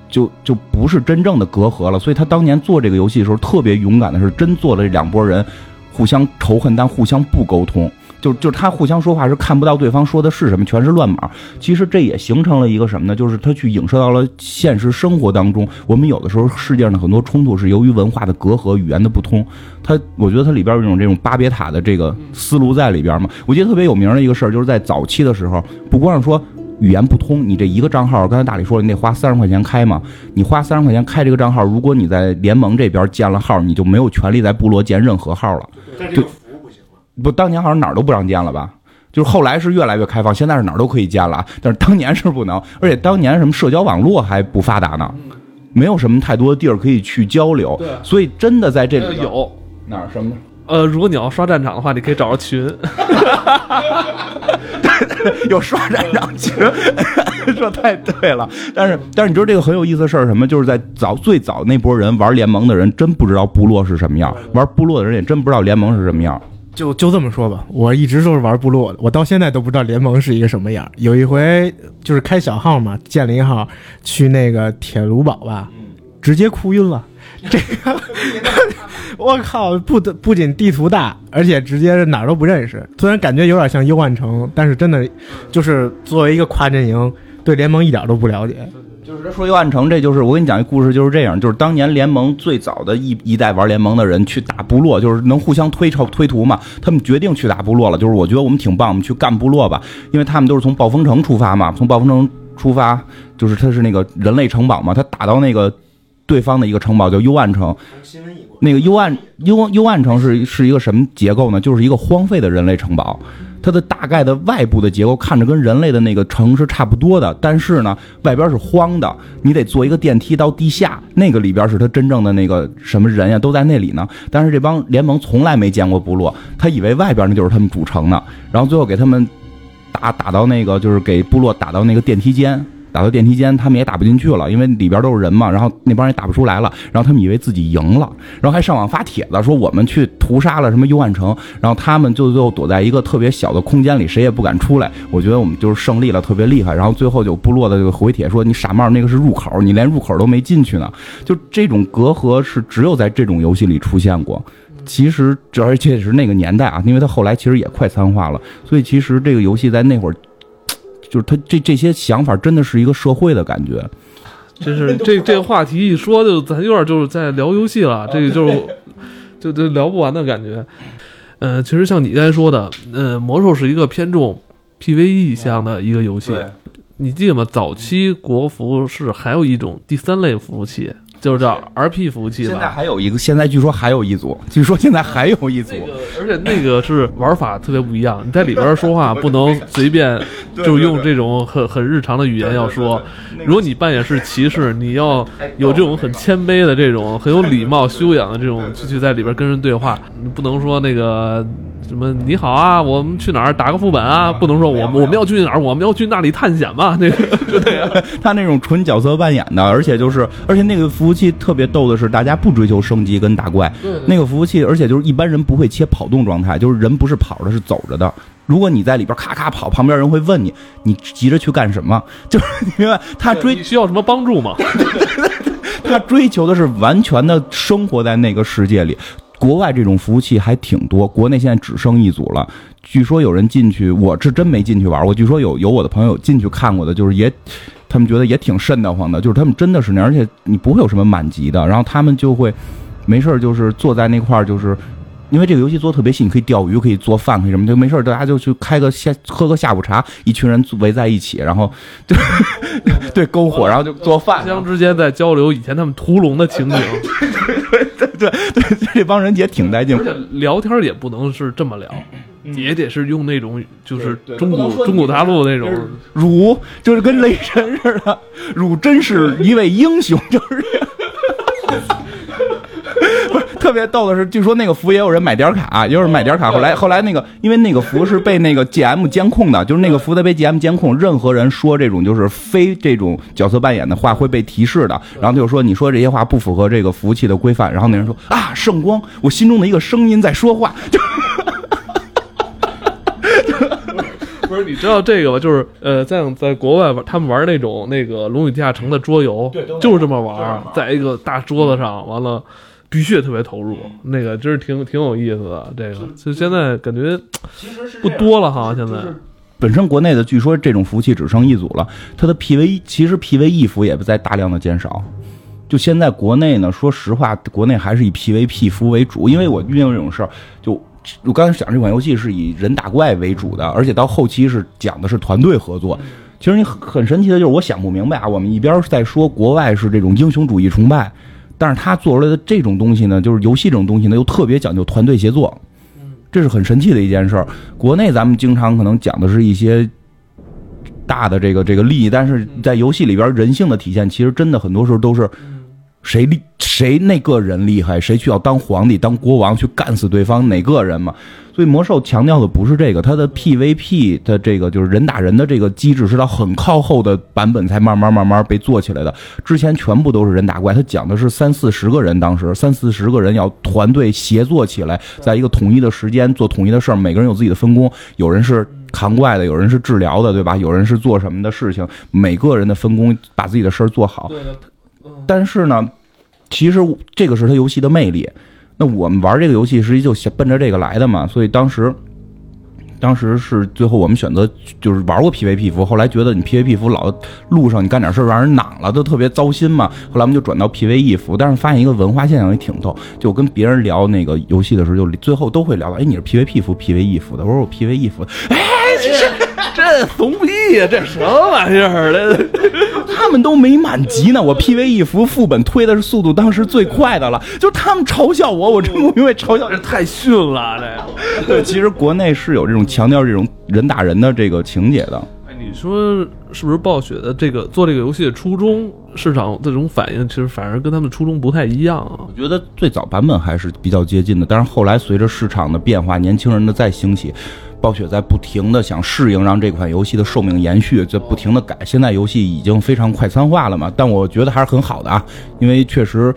就就不是真正的隔阂了。所以他当年做这个游戏的时候，特别勇敢的是真做了这两拨人互相仇恨，但互相不沟通。就就是他互相说话是看不到对方说的是什么，全是乱码。其实这也形成了一个什么呢？就是他去影射到了现实生活当中，我们有的时候世界上的很多冲突是由于文化的隔阂、语言的不通。他，我觉得它里边有一种这种巴别塔的这个思路在里边嘛。我记得特别有名的一个事儿，就是在早期的时候，不光是说。语言不通，你这一个账号，刚才大李说了，你得花三十块钱开嘛。你花三十块钱开这个账号，如果你在联盟这边建了号，你就没有权利在部落建任何号了。不，当年好像哪儿都不让建了吧？就是后来是越来越开放，现在是哪儿都可以建了，但是当年是不能，而且当年什么社交网络还不发达呢。没有什么太多的地儿可以去交流，对所以真的在这里呃有。哪儿什么？呃，如果你要刷战场的话，你可以找着群。有刷战场群，这太对了。但是，但是你知道这个很有意思的事儿是什么？就是在早最早那波人玩联盟的人，真不知道部落是什么样；玩部落的人也真不知道联盟是什么样。就就这么说吧，我一直都是玩部落的，我到现在都不知道联盟是一个什么样。有一回就是开小号嘛，建了一号去那个铁炉堡吧，直接哭晕了。这个，我靠，不得不仅地图大，而且直接是哪儿都不认识。虽然感觉有点像幽暗城，但是真的就是作为一个跨阵营，对联盟一点都不了解。就是说幽暗城，这就是我跟你讲一故事，就是这样，就是当年联盟最早的一一代玩联盟的人去打部落，就是能互相推超推图嘛，他们决定去打部落了。就是我觉得我们挺棒，我们去干部落吧，因为他们都是从暴风城出发嘛，从暴风城出发，就是他是那个人类城堡嘛，他打到那个对方的一个城堡叫幽暗城，那个幽暗幽幽暗城是是一个什么结构呢？就是一个荒废的人类城堡。它的大概的外部的结构看着跟人类的那个城是差不多的，但是呢，外边是荒的，你得坐一个电梯到地下，那个里边是他真正的那个什么人呀，都在那里呢。但是这帮联盟从来没见过部落，他以为外边那就是他们主城呢，然后最后给他们打打到那个就是给部落打到那个电梯间。打到电梯间，他们也打不进去了，因为里边都是人嘛。然后那帮人也打不出来了，然后他们以为自己赢了，然后还上网发帖子说我们去屠杀了什么幽暗城，然后他们就最后躲在一个特别小的空间里，谁也不敢出来。我觉得我们就是胜利了，特别厉害。然后最后就部落的这个回帖说你傻帽，那个是入口，你连入口都没进去呢。就这种隔阂是只有在这种游戏里出现过。其实这而且是那个年代啊，因为它后来其实也快餐化了，所以其实这个游戏在那会儿。就是他这这些想法真的是一个社会的感觉，真是 这这个话题一说就咱有点就是在聊游戏了，这个就是 就就聊不完的感觉。呃，其实像你刚才说的，呃，魔兽是一个偏重 PVE 向的一个游戏。你记得吗？早期国服是还有一种第三类服务器，就是叫 RP 服务器吧。现在还有一个，现在据说还有一组，据说现在还有一组。那个，而且那个是玩法特别不一样，你在里边说话 不能随便就用这种很很日常的语言要说。如果你扮演是骑士，你要有这种很谦卑的这种很有礼貌修养的这种去去在里边跟人对话，你不能说那个。什么？你好啊，我们去哪儿打个副本啊？不能说我们我们要去哪儿，我们要去那里探险嘛？那个就那样，他那种纯角色扮演的，而且就是，而且那个服务器特别逗的是，大家不追求升级跟打怪，那个服务器，而且就是一般人不会切跑动状态，就是人不是跑着，是走着的。如果你在里边咔咔跑，旁边人会问你，你急着去干什么？就是 你明白？他追需要什么帮助吗？他追求的是完全的生活在那个世界里。国外这种服务器还挺多，国内现在只剩一组了。据说有人进去，我是真没进去玩过。据说有有我的朋友进去看过的，就是也，他们觉得也挺瘆得慌的。就是他们真的是那样，而且你不会有什么满级的，然后他们就会没事就是坐在那块儿，就是因为这个游戏做特别细，你可以钓鱼，可以做饭，可以什么，就没事大家就去开个下喝个下午茶，一群人围在一起，然后 对对篝火，然后就做饭，互相之间在交流以前他们屠龙的情景。对对对，这帮人也挺带劲，而且聊天也不能是这么聊，也得是用那种就是中古中古大陆那种汝，就是跟雷神似的，汝真是一位英雄，就是不是特别逗的是，据说那个服也有人买点卡，也有人买点卡。后来后来那个，因为那个服是被那个 GM 监控的，就是那个服在被 GM 监控，任何人说这种就是非这种角色扮演的话会被提示的。然后他就说你说这些话不符合这个服务器的规范。然后那人说啊，圣光，我心中的一个声音在说话。就 不是你知道这个吧？就是呃，在在国外玩，他们玩那种那个《龙与地下城》的桌游，就是这么玩，在一个大桌子上，完了必须特别投入，那个真是挺挺有意思的。这个就现在感觉不多了哈，现在。本身国内的据说这种服务器只剩一组了，它的 PVE 其实 PVE 服也在大量的减少。就现在国内呢，说实话，国内还是以 PVP 服为主，因为我遇到这种事儿就。我刚才讲这款游戏是以人打怪为主的，而且到后期是讲的是团队合作。其实你很很神奇的就是，我想不明白啊，我们一边在说国外是这种英雄主义崇拜，但是他做出来的这种东西呢，就是游戏这种东西呢，又特别讲究团队协作。这是很神奇的一件事儿。国内咱们经常可能讲的是一些大的这个这个利益，但是在游戏里边人性的体现，其实真的很多时候都是谁厉谁那个人厉害，谁需要当皇帝、当国王去干死对方哪个人嘛？所以魔兽强调的不是这个，它的 PVP 的这个就是人打人的这个机制是到很靠后的版本才慢慢慢慢被做起来的。之前全部都是人打怪，它讲的是三四十个人，当时三四十个人要团队协作起来，在一个统一的时间做统一的事儿，每个人有自己的分工，有人是扛怪的，有人是治疗的，对吧？有人是做什么的事情，每个人的分工把自己的事儿做好。但是呢，其实这个是它游戏的魅力。那我们玩这个游戏实际就想奔着这个来的嘛，所以当时，当时是最后我们选择就是玩过 PVP 服，后来觉得你 PVP 服老路上你干点事儿让人攮了，都特别糟心嘛。后来我们就转到 PVE 服，但是发现一个文化现象也挺逗，就跟别人聊那个游戏的时候，就最后都会聊到，哎，你是 PVP 服、PVE 服的？我说我 PVE 服的，哎，这怂逼呀，这什么玩意儿？这 他们都没满级呢，我 PV 一服副本推的是速度当时最快的了，就他们嘲笑我，我真不明白嘲笑这太逊了，这个。对，其实国内是有这种强调这种人打人的这个情节的。哎，你说是不是暴雪的这个做这个游戏的初衷，市场这种反应，其实反而跟他们初衷不太一样啊？我觉得最早版本还是比较接近的，但是后来随着市场的变化，年轻人的再兴起，暴雪在不停的想适应，让这款游戏的寿命延续，在不停的改。现在游戏已经非常快餐化了嘛，但我觉得还是很好的啊，因为确实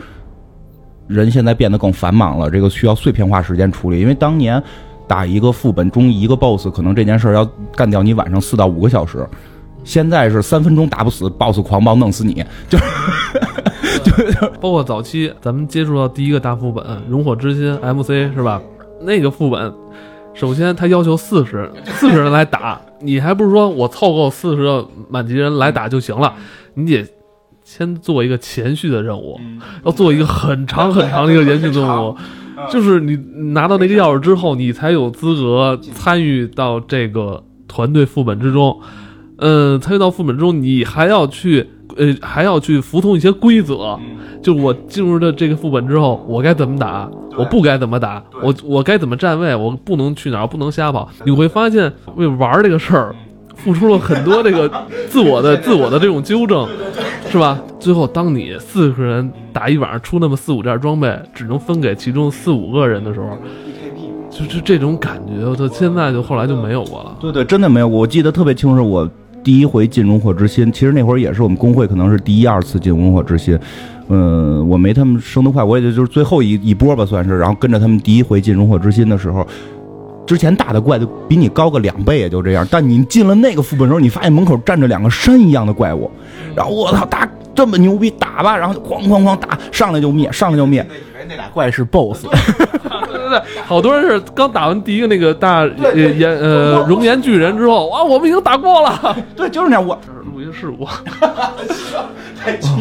人现在变得更繁忙了，这个需要碎片化时间处理。因为当年打一个副本中一个 BOSS，可能这件事儿要干掉你晚上四到五个小时。现在是三分钟打不死，BOSS 狂暴弄死你，就是就包括早期咱们接触到第一个大副本《熔火之心》MC 是吧？那个副本，首先他要求四十四十人来打，你还不是说我凑够四十个满级人来打就行了？你得先做一个前续的任务，要做一个很长很长的一个延续任务，就是你拿到那个钥匙之后，你才有资格参与到这个团队副本之中。嗯，参与到副本中，你还要去，呃，还要去服从一些规则。就我进入了这个副本之后，我该怎么打，我不该怎么打，我我该怎么站位，我不能去哪儿，不能瞎跑。你会发现，为玩这个事儿，付出了很多这个自我的、自我的这种纠正，是吧？最后，当你四个人打一晚上出那么四五件装备，只能分给其中四五个人的时候，就是这种感觉，我现在就后来就没有过了。对对，真的没有。我记得特别清楚，我第一回进熔火之心，其实那会儿也是我们工会可能是第一二次进熔火之心。嗯，我没他们升得快，我也就就是最后一一波吧，算是。然后跟着他们第一回进熔火之心的时候，之前打的怪就比你高个两倍，也就这样。但你进了那个副本时候，你发现门口站着两个山一样的怪物，然后我操，打这么牛逼，打吧，然后就哐哐哐打，上来就灭，上来就灭。以为那俩怪是 BOSS，对对对，好多人是刚打完第一个那个大呃岩呃熔岩巨人之后，哇，我们已经打过了。对，就是那样。我录音事故，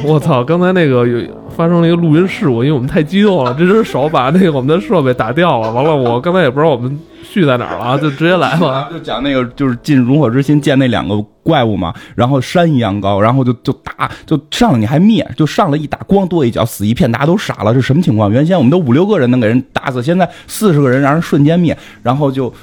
我操！刚才那个有发生了一个录音事故，因为我们太激动了，这只手把那个我们的设备打掉了。完了，我刚才也不知道我们序在哪儿了，就直接来吧。就讲那个就是进熔火之心见那两个怪物嘛，然后山一样高，然后就就打，就上来你还灭，就上来一打，咣跺一脚死一片，大家都傻了，这什么情况？原先我们都五六个人能给人打死，现在四十个人让人瞬间灭，然后就。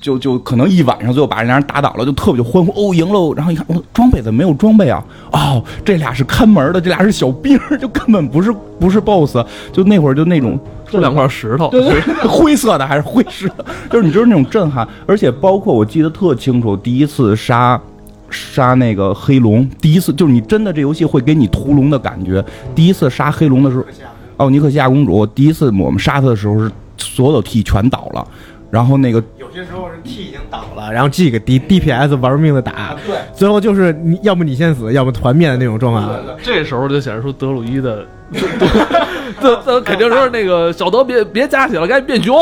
就就可能一晚上，最后把人家人打倒了，就特别就欢呼哦赢喽。然后一看，哦装备怎么没有装备啊？哦，这俩是看门的，这俩是小兵，就根本不是不是 BOSS。就那会儿就那种就两块石头，对对，灰色的还是灰石的，就是你知道那种震撼。而且包括我记得特清楚，第一次杀杀那个黑龙，第一次就是你真的这游戏会给你屠龙的感觉。第一次杀黑龙的时候，哦尼克西亚公主，第一次我们杀她的时候是所有 T 全倒了。然后那个有些时候是 T 已经倒了，然后 G 个 D DPS 玩命的打，对，最后就是你要么你先死，要么团灭的那种状况。这时候就显示出德鲁伊的，这这肯定是那个小德别别加血了，赶紧变熊。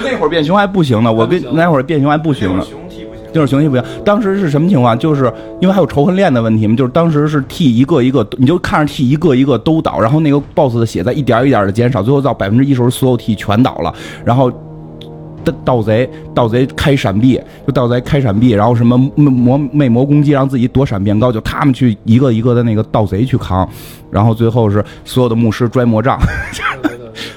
那会儿变熊还不行呢，我跟那会儿变熊还不行呢。熊 T 不行，就是熊 T 不行。当时是什么情况？就是因为还有仇恨链的问题嘛，就是当时是 T 一个一个，你就看着 T 一个一个都倒，然后那个 BOSS 的血在一点一点的减少，最后到百分之一时候，所有 T 全倒了，然后。盗贼，盗贼开闪避，就盗贼开闪避，然后什么魔魅魔攻击，让自己躲闪变高，就他们去一个一个的那个盗贼去扛，然后最后是所有的牧师拽魔杖，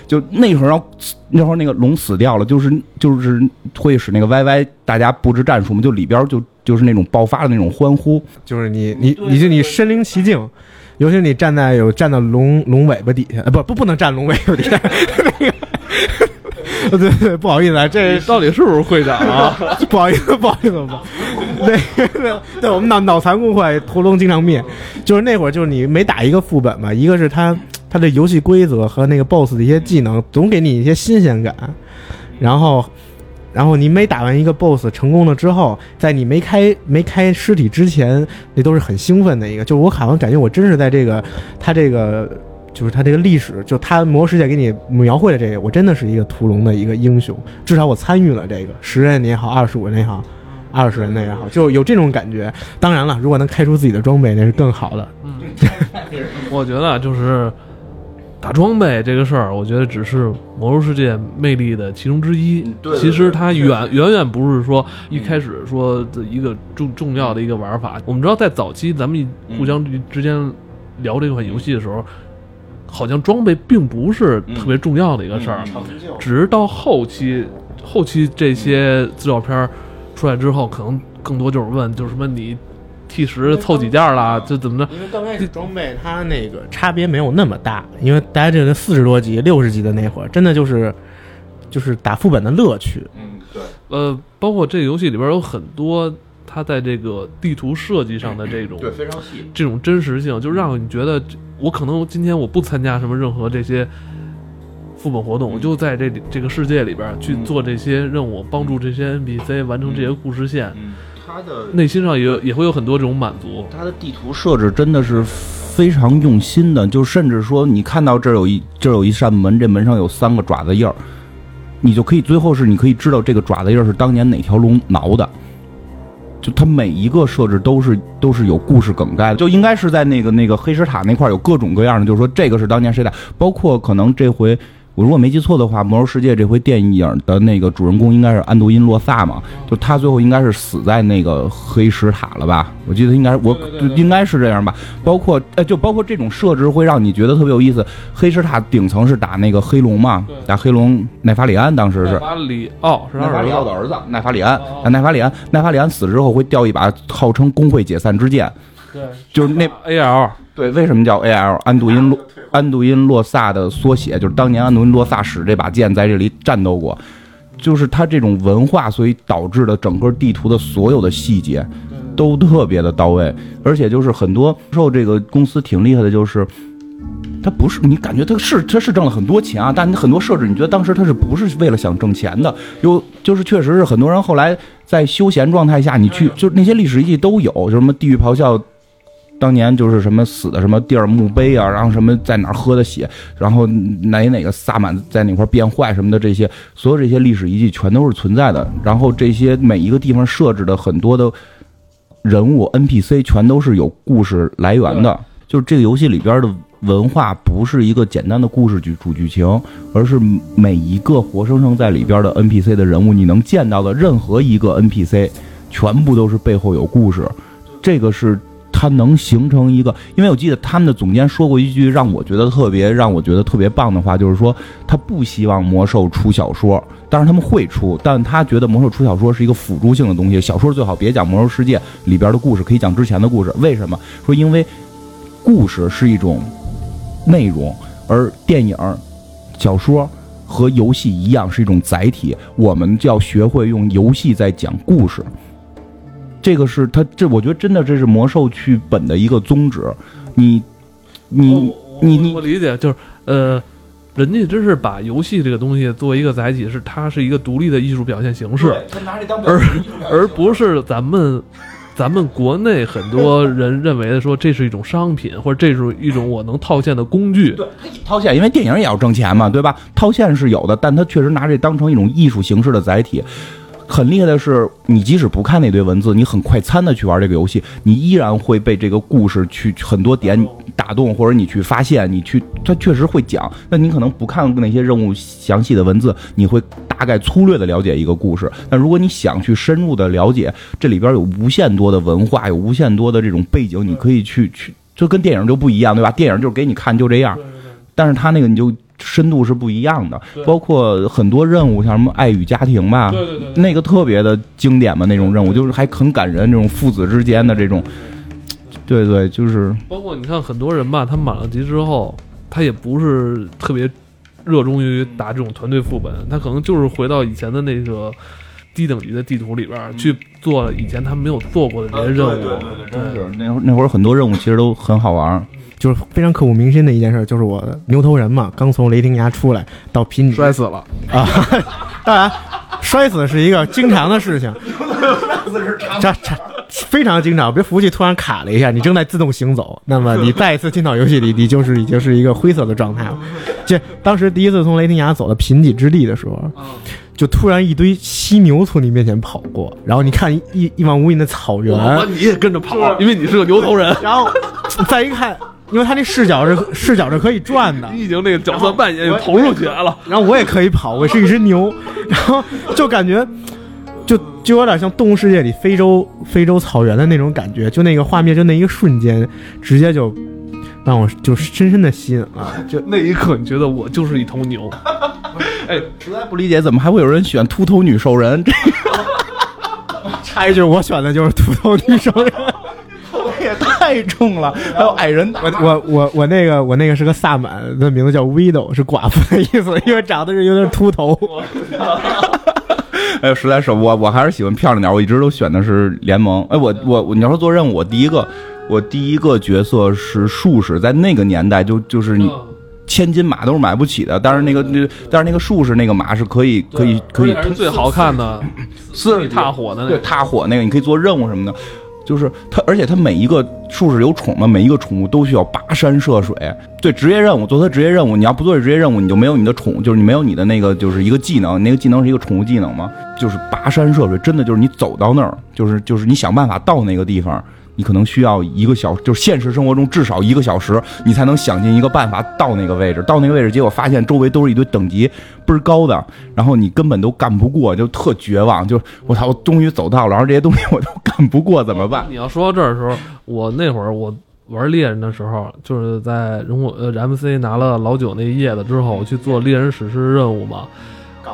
就那会儿，然后那会儿那个龙死掉了，就是就是会使那个 YY 大家布置战术嘛，就里边就就是那种爆发的那种欢呼，就是你你你就你身临其境。尤其你站在有站到龙龙尾巴底下，呃不不不能站龙尾巴底下，对对，不好意思啊，这到底是不是会长啊？不好意思，不好意思，不，那个对，我们脑脑残公会屠龙经常灭，就是那会儿就是你每打一个副本嘛，一个是他他的游戏规则和那个 BOSS 的一些技能总给你一些新鲜感，然后然后你每打完一个 BOSS 成功了之后，在你没开没开尸体之前，那都是很兴奋的一个，就是我好像感觉我真是在这个他这个。就是他这个历史，就他魔兽世界给你描绘的这个，我真的是一个屠龙的一个英雄，至少我参与了这个十人也好，二十五人也好，二十人的也好，就有这种感觉。当然了，如果能开出自己的装备，那是更好的。嗯，我觉得就是打装备这个事儿，我觉得只是魔兽世界魅力的其中之一。对，其实它远 远远不是说一开始说的一个重重要的一个玩法。我们知道，在早期咱们互相之间聊这款游戏的时候。好像装备并不是特别重要的一个事儿，只是到后期，后期这些资料片出来之后，可能更多就是问，就是什么你 T 十凑几件了，就怎么着？因为刚开始装备它那个差别没有那么大，因为大家这个四十多级、六十级的那会儿，真的就是就是打副本的乐趣。嗯，对。呃，包括这个游戏里边有很多。它在这个地图设计上的这种对非常细，这种真实性，就让你觉得我可能今天我不参加什么任何这些副本活动，我就在这这个世界里边去做这些任务，帮助这些 NPC 完成这些故事线。嗯，他的内心上也也会有很多这种满足。他的地图设置真的是非常用心的，就甚至说你看到这儿有一这儿有一扇门，这门上有三个爪子印儿，你就可以最后是你可以知道这个爪子印儿是当年哪条龙挠的。就它每一个设置都是都是有故事梗概的，就应该是在那个那个黑石塔那块有各种各样的，就是说这个是当年谁打，包括可能这回。我如果没记错的话，《魔兽世界》这回电影的那个主人公应该是安杜因洛萨嘛？就他最后应该是死在那个黑石塔了吧？我记得应该我应该是这样吧。包括呃，就包括这种设置会让你觉得特别有意思。黑石塔顶层是打那个黑龙嘛？打黑龙奈法里安，当时是奈法里奥是奈法里奥的儿子奈法里安。奈法里安奈法里安死了之后会掉一把号称工会解散之剑。对，就是那 A L。对，为什么叫 A L？安杜因洛。安杜因洛萨的缩写，就是当年安杜因洛萨使这把剑在这里战斗过，就是他这种文化，所以导致的整个地图的所有的细节都特别的到位，而且就是很多受这个公司挺厉害的，就是他不是你感觉他是他是挣了很多钱啊，但你很多设置你觉得当时他是不是为了想挣钱的？有就是确实是很多人后来在休闲状态下，你去就那些历史遗迹都有，就什么地狱咆哮。当年就是什么死的什么地儿墓碑啊，然后什么在哪儿喝的血，然后哪哪个萨满在哪块变坏什么的，这些所有这些历史遗迹全都是存在的。然后这些每一个地方设置的很多的人物 NPC 全都是有故事来源的。就是这个游戏里边的文化不是一个简单的故事剧主剧情，而是每一个活生生在里边的 NPC 的人物，你能见到的任何一个 NPC，全部都是背后有故事。这个是。它能形成一个，因为我记得他们的总监说过一句让我觉得特别让我觉得特别棒的话，就是说他不希望魔兽出小说，但是他们会出，但他觉得魔兽出小说是一个辅助性的东西，小说最好别讲魔兽世界里边的故事，可以讲之前的故事。为什么？说因为故事是一种内容，而电影、小说和游戏一样是一种载体，我们就要学会用游戏在讲故事。这个是他，这我觉得真的这是魔兽剧本的一个宗旨。你，你，你，你，我理解就是，呃，人家真是把游戏这个东西作为一个载体，是它是一个独立的艺术表现形式，而而不是咱们咱们国内很多人认为的说这是一种商品，或者这是一种我能套现的工具。对，套现，因为电影也要挣钱嘛，对吧？套现是有的，但他确实拿这当成一种艺术形式的载体。很厉害的是，你即使不看那堆文字，你很快餐的去玩这个游戏，你依然会被这个故事去很多点打动，或者你去发现，你去他确实会讲。那你可能不看那些任务详细的文字，你会大概粗略的了解一个故事。但如果你想去深入的了解，这里边有无限多的文化，有无限多的这种背景，你可以去去，就跟电影就不一样，对吧？电影就是给你看就这样，但是他那个你就。深度是不一样的，包括很多任务，像什么爱与家庭吧，对对对，那个特别的经典嘛，那种任务就是还很感人，这种父子之间的这种，对对，就是。包括你看很多人吧，他满了级之后，他也不是特别热衷于打这种团队副本，他可能就是回到以前的那个低等级的地图里边儿去做以前他没有做过的这些任务。真是那会儿那会儿很多任务其实都很好玩儿。就是非常刻骨铭心的一件事，就是我牛头人嘛，刚从雷霆崖出来到平底摔死了，啊，当然摔死是一个经常的事情，这这非常经常。比如服务器突然卡了一下，你正在自动行走，那么 你再一次进到游戏里，你就是已经是一个灰色的状态了。这当时第一次从雷霆崖走到贫瘠之地的时候，就突然一堆犀牛从你面前跑过，然后你看一一一望无垠的草原，你也跟着跑，因为你是个牛头人，然后再一看，因为他那视角是视角是可以转的，你已经那个角色扮演投入起来了。然后我也可以跑，我是一只牛，然后就感觉就就有点像《动物世界》里非洲非洲草原的那种感觉，就那个画面，就那一个瞬间，直接就让我就深深的吸引了。就那一刻，你觉得我就是一头牛。哎，实在不理解，怎么还会有人选秃头女兽人？这 插一句，我选的就是秃头女兽人。太重了。还有矮人，我我我我那个我那个是个萨满，的名字叫 Widow，是寡妇的意思，因为长得是有点秃头。哎呦，实在是我我还是喜欢漂亮点，我一直都选的是联盟。哎，我我我，你要说做任务，我第一个我第一个角色是术士，在那个年代就就是你千金马都是买不起的，但是那个那但是那个术士那个马是可以可以可以是最好看的，四踏火的那对个。踏火那个，你可以做任务什么的。就是它，而且它每一个术士有宠嘛，每一个宠物都需要跋山涉水。对职业任务，做它职业任务，你要不做这职业任务，你就没有你的宠，就是你没有你的那个就是一个技能，那个技能是一个宠物技能吗，就是跋山涉水，真的就是你走到那儿，就是就是你想办法到那个地方，你可能需要一个小，就是现实生活中至少一个小时，你才能想尽一个办法到那个位置。到那个位置，结果发现周围都是一堆等级倍儿高的，然后你根本都干不过，就特绝望。就我操，我终于走到了，然后这些东西我都干不过，怎么办？你要说到这儿的时候，我那会儿我玩猎人的时候，就是在人物呃 MC 拿了老九那叶子之后，我去做猎人史诗任务嘛。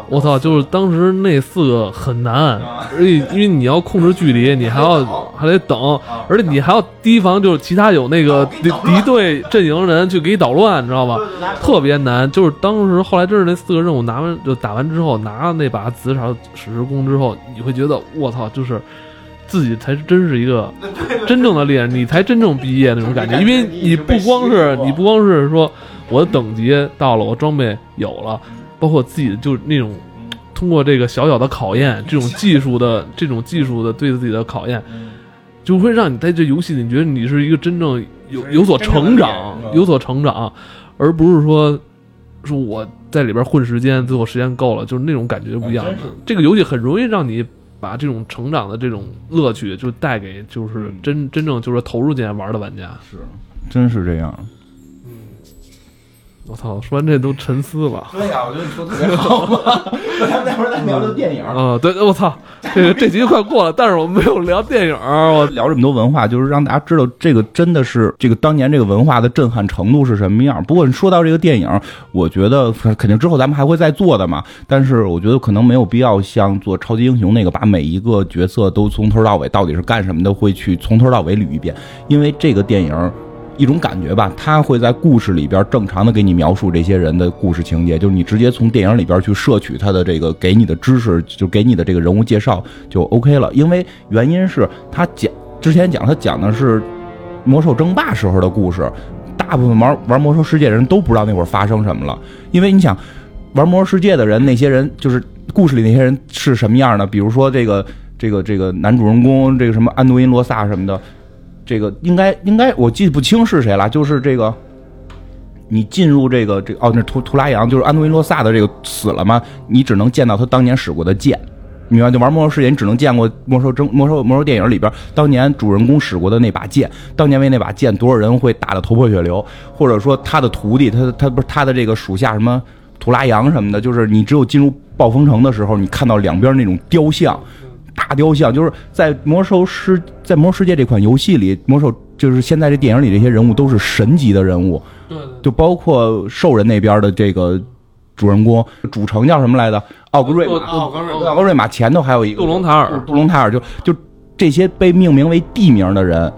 我操！就是当时那四个很难，而且因为你要控制距离，你还要 还得等，而且你还要提防，就是其他有那个敌敌对阵营人去给你捣乱，你知道吧？特别难。就是当时后来真是那四个任务拿完就打完之后，拿了那把紫草史诗弓之后，你会觉得我操，就是自己才真是一个真正的猎人，你才真正毕业那种感觉。因为你不光是你不光是说我的等级到了，我装备有了，包括自己的就是那种通过这个小小的考验，这种技术的 这种技术的对自己的考验，就会让你在这游戏里，你觉得你是一个真正有有所成长、有所成长，而不是说说我在里边混时间，最后时间够了，就是那种感觉不一样。这个游戏很容易让你把这种成长的这种乐趣，就带给就是真真正就是投入进来玩的玩家。是真是这样。我操，说完这都沉思了。对呀、我觉得你说特别好嘛。咱们待会儿再聊聊电影。啊，对，我操，这个这集快过了，但是我们没有聊电影，我聊这么多文化，就是让大家知道这个真的是这个当年这个文化的震撼程度是什么样。不过你说到这个电影，我觉得肯定之后咱们还会再做的嘛。但是我觉得可能没有必要像做超级英雄那个，把每一个角色都从头到尾到底是干什么的，会去从头到尾捋一遍。因为这个电影一种感觉吧，他会在故事里边正常的给你描述这些人的故事情节，就是你直接从电影里边去摄取他的这个给你的知识，就给你的这个人物介绍就 OK 了。因为原因是他讲之前讲他讲的是魔兽争霸时候的故事，大部分玩玩魔兽世界的人都不知道那会儿发生什么了，因为你想玩魔兽世界的人，那些人就是故事里那些人是什么样的？比如说这个这个这个男主人公，这个什么安多因罗萨什么的，这个应该应该我记不清是谁了，就是这个。你进入这个这个哦，那图图拉扬就是安东尼洛萨的这个死了吗？你只能见到他当年使过的剑，明白？就玩魔兽世界，你只能见过魔兽争魔兽魔兽电影里边当年主人公使过的那把剑，当年为那把剑多少人会打得头破血流，或者说他的徒弟，他他不是他的这个属下什么图拉扬什么的，就是你只有进入暴风城的时候，你看到两边那种雕像。大雕像就是在魔兽世在魔兽世界这款游戏里，魔兽就是现在这电影里这些人物都是神级的人物，对就包括兽人那边的这个主人公，主城叫什么来着？奥格瑞玛，奥格瑞奥格瑞玛前头还有一个杜隆塔尔杜隆塔尔，就就这些被命名为地名的人，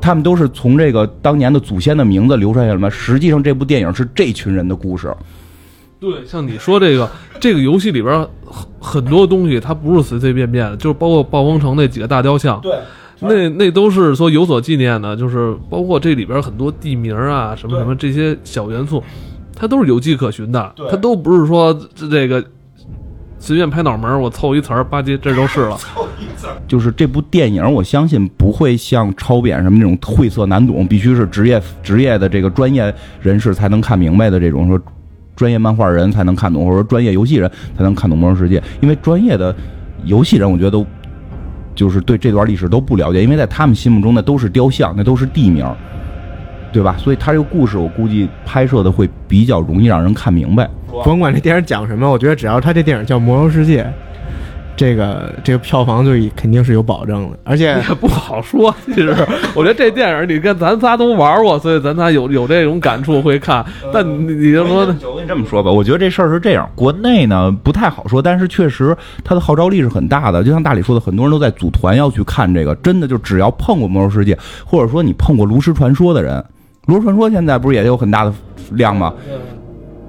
他们都是从这个当年的祖先的名字流传下来嘛。实际上，这部电影是这群人的故事。对，像你说这个 这个游戏里边很很多东西，它不是随随便便的，就是包括暴风城那几个大雕像，对，那那都是说有所纪念的，就是包括这里边很多地名啊，什么什么这些小元素，它都是有迹可循的，对它都不是说这这个随便拍脑门儿我凑一词儿吧唧这就是了。就是这部电影，我相信不会像超扁什么那种晦涩难懂，必须是职业职业的这个专业人士才能看明白的这种说。专业漫画人才能看懂，或者说专业游戏人才能看懂《魔兽世界》，因为专业的游戏人，我觉得都就是对这段历史都不了解，因为在他们心目中那都是雕像，那都是地名，对吧？所以他这个故事，我估计拍摄的会比较容易让人看明白。甭管这电影讲什么，我觉得只要他这电影叫《魔兽世界》，这个这个票房就肯定是有保证的，而且 也不好说。其实，我觉得这电影你跟咱仨都玩过，所以咱仨有有这种感触会看。但你你就说，我跟你这么说吧，我觉得这事儿是这样，国内呢不太好说，但是确实它的号召力是很大的。就像大理说的，很多人都在组团要去看这个，真的就只要碰过《魔兽世界》，或者说你碰过《炉石传说》的人，《炉石传说》现在不是也有很大的量吗？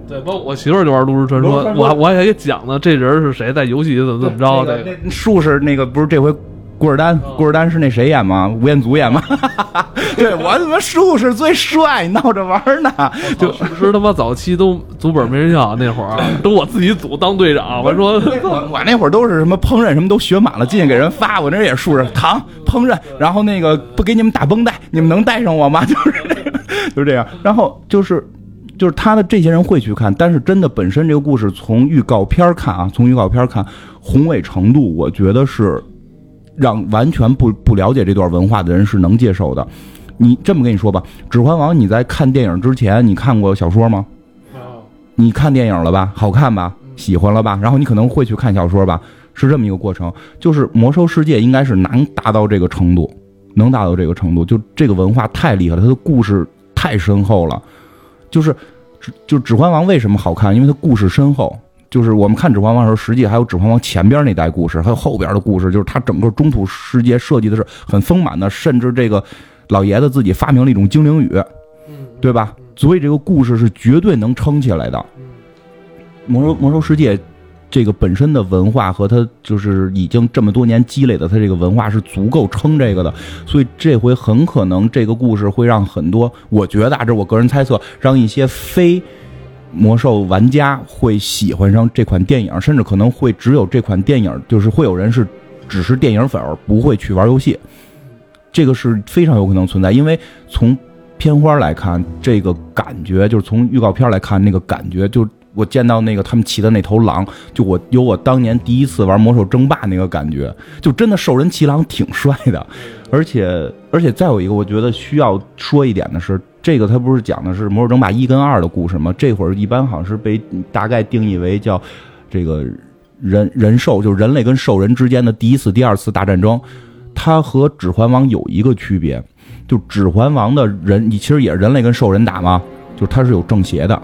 对，包括我媳妇儿就玩《炉石传说》，我我还给讲呢，这人是谁，在游戏里怎么怎么着的。那术士那个不是这回古尔丹，古尔丹是那谁演吗？吴彦祖演吗？对我他妈术士最帅，闹着玩呢。就是他妈早期都组本没人要，那会儿都我自己组当队长。我说我我那会儿都是什么烹饪什么都学满了，进去给人发。我那也是术士，糖烹饪，然后那个不给你们打绷带，你们能带上我吗？就是就是这样。然后就是。就是他的这些人会去看，但是真的本身这个故事从预告片看啊，从预告片看宏伟程度，我觉得是让完全不不了解这段文化的人是能接受的。你这么跟你说吧，《指环王》你在看电影之前，你看过小说吗？你看电影了吧？好看吧？喜欢了吧？然后你可能会去看小说吧？是这么一个过程。就是《魔兽世界》应该是能达到这个程度，能达到这个程度，就这个文化太厉害了，它的故事太深厚了。就是，就《指环王》为什么好看？因为它故事深厚。就是我们看《指环王》的时候，实际还有《指环王》前边那代故事，还有后边的故事。就是它整个中土世界设计的是很丰满的，甚至这个老爷子自己发明了一种精灵语，对吧？所以这个故事是绝对能撑起来的。魔兽魔兽世界。这个本身的文化和他就是已经这么多年积累的，他这个文化是足够撑这个的，所以这回很可能这个故事会让很多，我觉得啊，这是我个人猜测，让一些非魔兽玩家会喜欢上这款电影，甚至可能会只有这款电影，就是会有人是只是电影粉儿，不会去玩游戏，这个是非常有可能存在，因为从片花来看，这个感觉就是从预告片来看，那个感觉就。我见到那个他们骑的那头狼，就我有我当年第一次玩魔兽争霸那个感觉，就真的兽人骑狼挺帅的，而且而且再有一个，我觉得需要说一点的是，这个他不是讲的是魔兽争霸一跟二的故事吗？这会儿一般好像是被大概定义为叫这个人人兽，就是人类跟兽人之间的第一次、第二次大战争。它和指环王有一个区别，就指环王的人，你其实也是人类跟兽人打吗？就是它是有正邪的。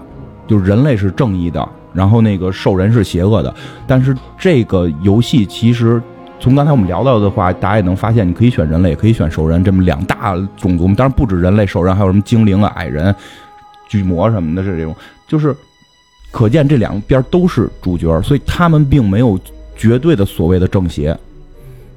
就是人类是正义的，然后那个兽人是邪恶的。但是这个游戏其实从刚才我们聊到的话，大家也能发现，你可以选人类，也可以选兽人，这么两大种族。当然不止人类、兽人，还有什么精灵啊、矮人、巨魔什么的，这种。就是可见这两边都是主角，所以他们并没有绝对的所谓的正邪。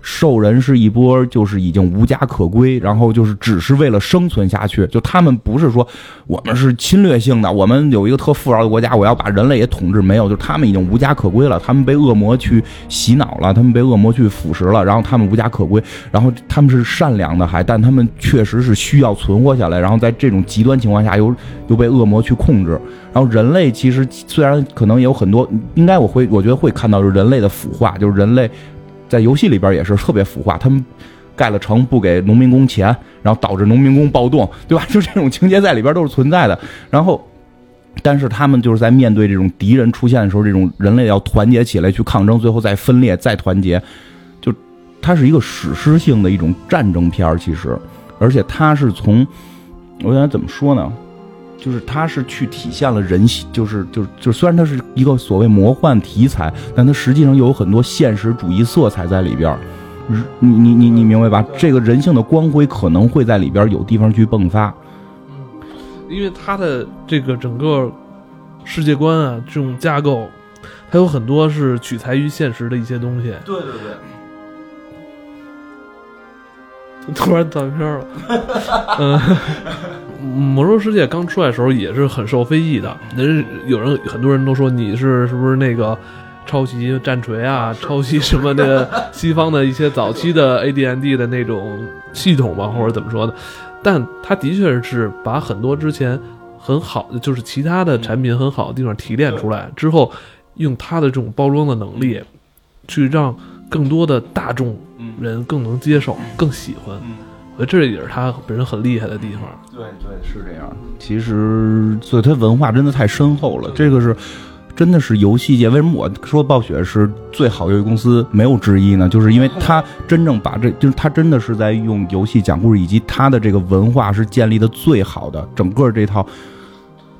兽人是一波，就是已经无家可归，然后就是只是为了生存下去。就他们不是说我们是侵略性的，我们有一个特富饶的国家，我要把人类也统治。没有，就他们已经无家可归了，他们被恶魔去洗脑了，他们被恶魔去腐蚀了，然后他们无家可归。然后他们是善良的，还但他们确实是需要存活下来。然后在这种极端情况下，又又被恶魔去控制。然后人类其实虽然可能也有很多，应该我会我觉得会看到是人类的腐化，就是人类。在游戏里边也是特别腐化，他们盖了城不给农民工钱，然后导致农民工暴动，对吧？就这种情节在里边都是存在的。然后，但是他们就是在面对这种敌人出现的时候，这种人类要团结起来去抗争，最后再分裂再团结，就它是一个史诗性的一种战争片其实，而且它是从我想怎么说呢？就是它是去体现了人性，就是就是就虽然它是一个所谓魔幻题材，但它实际上又有很多现实主义色彩在里边儿你你你你明白吧？这个人性的光辉可能会在里边有地方去迸发。嗯因为它的这个整个世界观啊，这种架构，它有很多是取材于现实的一些东西。对对对。突然断片了。嗯，魔兽世界刚出来的时候也是很受非议的。人有人很多人都说你是是不是那个抄袭战锤啊，抄袭什么的西方的一些早期的 AD&D 的那种系统吧，或者怎么说的？但他的确是把很多之前很好的，就是其他的产品很好的地方提炼出来之后，用他的这种包装的能力，去让更多的大众。人更能接受，更喜欢，我觉得这也是他本身很厉害的地方。对对，是这样。其实，所以他文化真的太深厚了。这个是，真的是游戏界。为什么我说暴雪是最好游戏公司，没有之一呢？就是因为他真正把这，就是他真的是在用游戏讲故事，以及他的这个文化是建立的最好的。整个这套，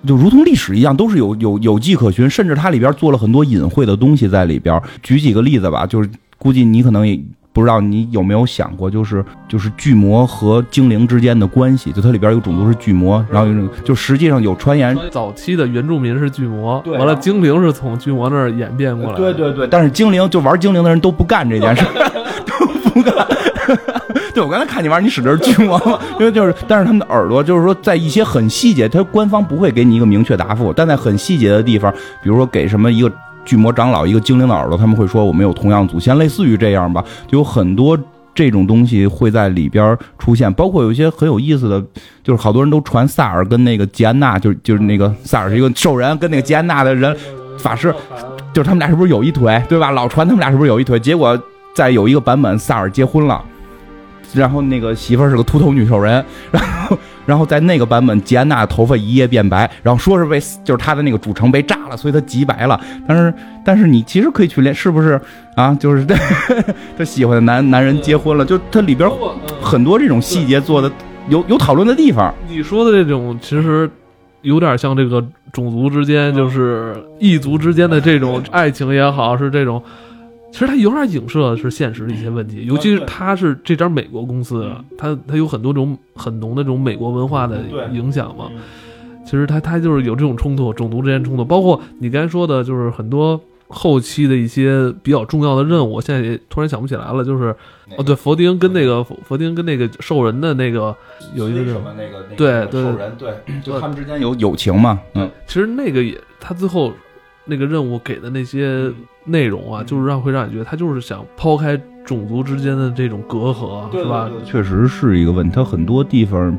就如同历史一样，都是有有有迹可循，甚至它里边做了很多隐晦的东西在里边。举几个例子吧，就是估计你可能也。不知道你有没有想过，就是就是巨魔和精灵之间的关系，就它里边有种族是巨魔，然后有就实际上有传言，早期的原住民是巨魔，完了精灵是从巨魔那儿演变过来。对对对，但是精灵就玩精灵的人都不干这件事，都不干。对我刚才看你玩，你使的是巨魔嘛？因为就是，但是他们的耳朵就是说，在一些很细节，他官方不会给你一个明确答复，但在很细节的地方，比如说给什么一个。巨魔长老一个精灵的耳朵，他们会说我们有同样祖先，类似于这样吧，就有很多这种东西会在里边出现，包括有一些很有意思的，就是好多人都传萨尔跟那个吉安娜，就是就是那个萨尔是一个兽人，跟那个吉安娜的人法师，就是他们俩是不是有一腿，对吧？老传他们俩是不是有一腿？结果在有一个版本，萨尔结婚了，然后那个媳妇是个秃头女兽人，然后。然后在那个版本，吉安娜头发一夜变白，然后说是被就是她的那个主城被炸了，所以她极白了。但是但是你其实可以去练，是不是啊？就是 她喜欢的男男人结婚了，就它里边很多这种细节做的有有讨论的地方。你说的这种其实有点像这个种族之间，就是异族之间的这种爱情也好，是这种。其实它有点影射是现实的一些问题，尤其是它是这家美国公司，它它有很多种很浓的这种美国文化的影响嘛。其实它它就是有这种冲突，种族之间冲突，包括你刚才说的，就是很多后期的一些比较重要的任务，我现在也突然想不起来了。就是哦，对，佛丁跟那个佛丁跟那个兽人的那个有一个什么那个对对兽人对，就他们之间有友情嘛。嗯，其实那个也他最后。那个任务给的那些内容啊，就是让会让你觉得他就是想抛开种族之间的这种隔阂，是吧？确实是一个问题。他很多地方，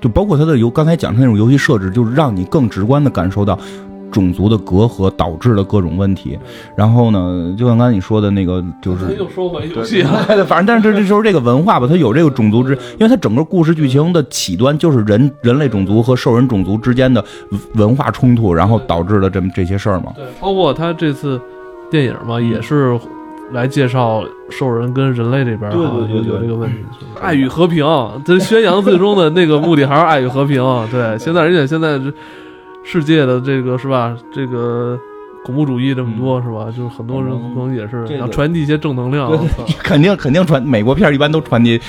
就包括他的游，刚才讲的那种游戏设置，就是让你更直观的感受到。种族的隔阂导致的各种问题，然后呢，就像刚才你说的那个，就是又说回游戏了。反正，但是这这就是这个文化吧，它有这个种族之，因为它整个故事剧情的起端就是人人类种族和兽人种族之间的文化冲突，然后导致的这么这些事儿嘛。对，包括他这次电影嘛，也是来介绍兽人跟人类这边有有这个问题，爱与和平，这宣扬最终的那个目的还是爱与和平。对，现在而且现在这。世界的这个是吧？这个恐怖主义这么多是吧？就是很多人可能也是想传递一些正能量。对 肯定肯定传美国片一般都传递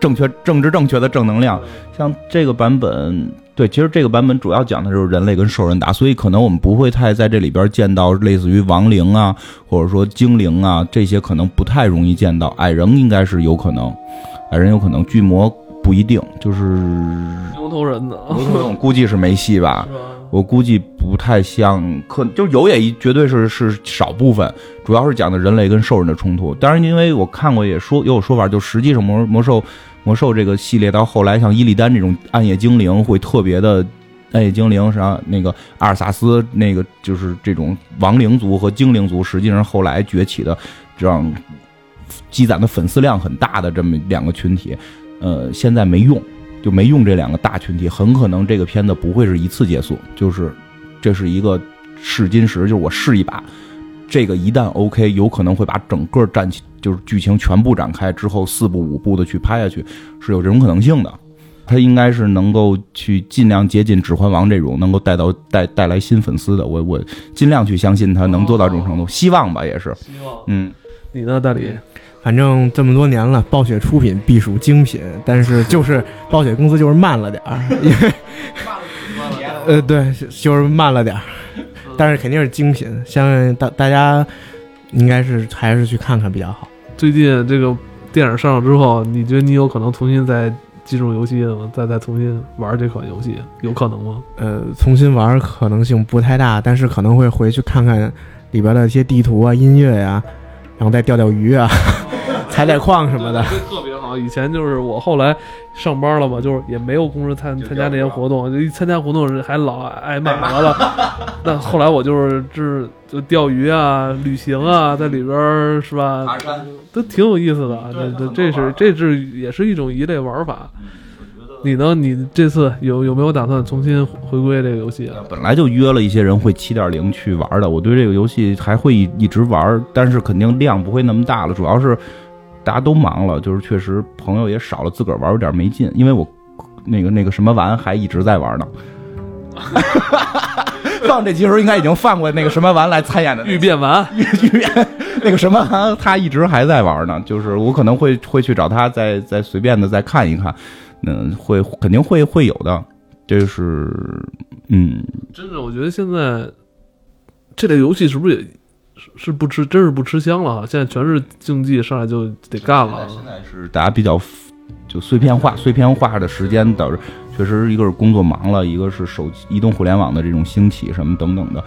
正确、政治正确的正能量。像这个版本，对，其实这个版本主要讲的就是人类跟兽人打，所以可能我们不会太在这里边见到类似于亡灵啊，或者说精灵啊这些，可能不太容易见到。矮人应该是有可能，矮人有可能，巨魔不一定。就是牛头人呢？牛头人 估计是没戏吧？我估计不太像，可就有也绝对是是少部分，主要是讲的人类跟兽人的冲突。当然，因为我看过也说也有说法，就实际上魔魔兽魔兽这个系列到后来，像伊利丹这种暗夜精灵会特别的暗夜精灵，实际上那个阿尔萨斯那个就是这种亡灵族和精灵族，实际上后来崛起的这样积攒的粉丝量很大的这么两个群体，呃，现在没用。就没用这两个大群体，很可能这个片子不会是一次结束，就是这是一个试金石，就是我试一把，这个一旦 OK，有可能会把整个战情就是剧情全部展开之后四部五部的去拍下去，是有这种可能性的。他应该是能够去尽量接近《指环王》这种，能够带到带带来新粉丝的。我我尽量去相信他能做到这种程度，希望吧，也是。希望。嗯，你呢，大李？反正这么多年了，暴雪出品必属精品，但是就是暴雪公司就是慢了点儿，因为呃对，就是慢了点儿，但是肯定是精品，相信大大家应该是还是去看看比较好。最近这个电影上了之后，你觉得你有可能重新再进入游戏吗？再再重新玩这款游戏，有可能吗？呃，重新玩可能性不太大，但是可能会回去看看里边的一些地图啊、音乐呀、然后再钓钓鱼啊、采采矿什么的。特别好。以前就是我后来上班了嘛，就是也没有公司参参加这些活动，就一参加活动还老挨骂完 了。那后来我就是就是就钓鱼啊、旅行啊，在里边是吧，山，都挺有意思的。这这这是这是也是一种一类玩法。你呢？你这次有有没有打算重新回归这个游戏啊？本来就约了一些人会七点零去玩的，我对这个游戏还会一一直玩，但是肯定量不会那么大了，主要是大家都忙了，就是确实朋友也少了，自个儿玩有点没劲，因为我那个那个什么玩还一直在玩呢。放这集时候应该已经放过那个什么玩来参演的欲变完，玉玉那个什么玩，他一直还在玩呢。就是我可能会会去找他再再随便的再看一看，嗯，会肯定会会有的。这是嗯，真的，我觉得现在这类游戏是不是也是是不吃，真是不吃香了哈？现在全是竞技，上来就得干了。现在是大家比较就碎片化、碎片化的时间导致，确实一个是工作忙了，一个是手机移动互联网的这种兴起什么等等的。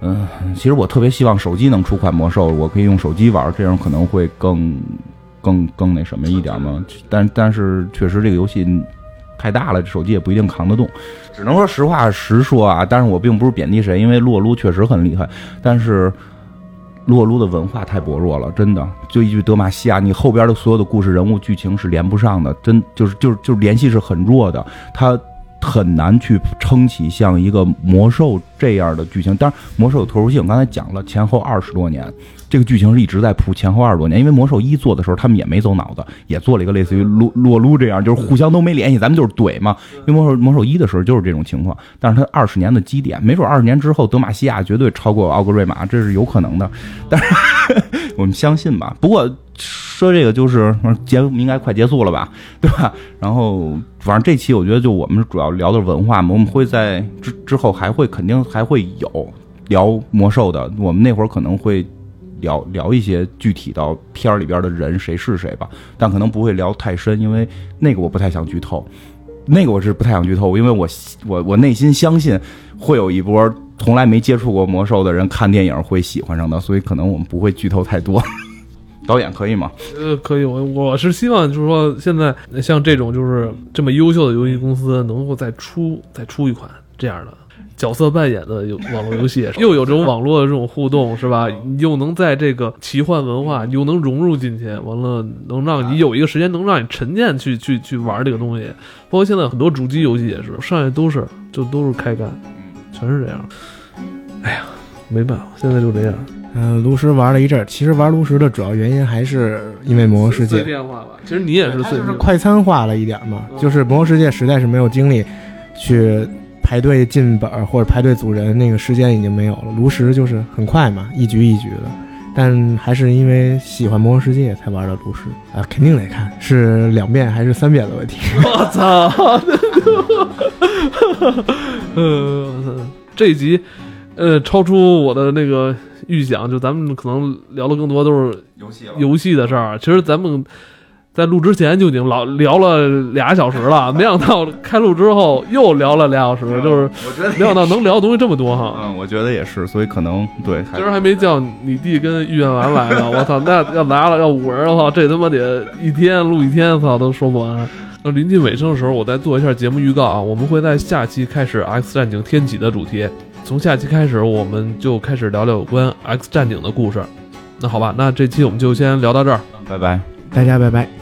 嗯，其实我特别希望手机能出款魔兽，我可以用手机玩，这样可能会更更更那什么一点嘛。但但是确实这个游戏太大了，手机也不一定扛得动。只能说实话实说啊，但是我并不是贬低谁，因为撸啊撸确实很厉害，但是。撸啊撸的文化太薄弱了，真的。就一句德玛西亚，你后边的所有的故事、人物、剧情是连不上的，真就是就是就是联系是很弱的，他很难去撑起像一个魔兽这样的剧情。当然，魔兽有特殊性，刚才讲了，前后二十多年，这个剧情是一直在铺，前后二十多年。因为魔兽一做的时候，他们也没走脑子，也做了一个类似于撸撸啊撸这样，就是互相都没联系，咱们就是怼嘛。因为魔兽魔兽一的时候就是这种情况，但是它二十年的积淀，没准二十年之后，德玛西亚绝对超过奥格瑞玛，这是有可能的。但是我们相信吧。不过说这个就是节目应该快结束了吧，对吧？然后反正这期我觉得就我们主要聊的文化嘛，我们会在之之后还会肯定还会有聊魔兽的，我们那会儿可能会。聊聊一些具体到片儿里边的人谁是谁吧，但可能不会聊太深，因为那个我不太想剧透，那个我是不太想剧透，因为我我我内心相信会有一波从来没接触过魔兽的人看电影会喜欢上的，所以可能我们不会剧透太多。导演可以吗？呃，可以，我我是希望就是说，现在像这种就是这么优秀的游戏公司，能够再出再出一款这样的。角色扮演的游网络游戏，又有这种网络的这种互动，是吧？又能在这个奇幻文化，又能融入进去，完了能让你有一个时间，能让你沉淀去去去玩这个东西。包括现在很多主机游戏也是，上来都是就都是开干，全是这样。哎呀，没办法，现在就这样。嗯，炉石玩了一阵儿，其实玩炉石的主要原因还是因为魔兽世界碎片化吧。其实你也是碎就是片快餐化了一点嘛，就是魔兽世界实在是没有精力去排队进本儿或者排队组人，那个时间已经没有了。炉石就是很快嘛，一局一局的。但还是因为喜欢魔兽世界才玩的炉石啊，肯定得看，是两遍还是三遍的问题。我操！呃，这一集，呃，超出我的那个预想，就咱们可能聊的更多都是游戏游戏的事儿。其实咱们在录之前就已经老聊了俩小时了，没想到开录之后又聊了俩小时，就是没想到能聊的东西这么多哈。嗯，我觉得也是，所以可能对，还今儿还没叫你弟跟玉燕丸来呢，我操！那要来了要五人的话，这他妈得一天录一天，操都说不完。那临近尾声的时候，我再做一下节目预告啊，我们会在下期开始《X 战警：天启》的主题。从下期开始，我们就开始聊聊有关 X 战警的故事。那好吧，那这期我们就先聊到这儿。拜拜。大家拜拜。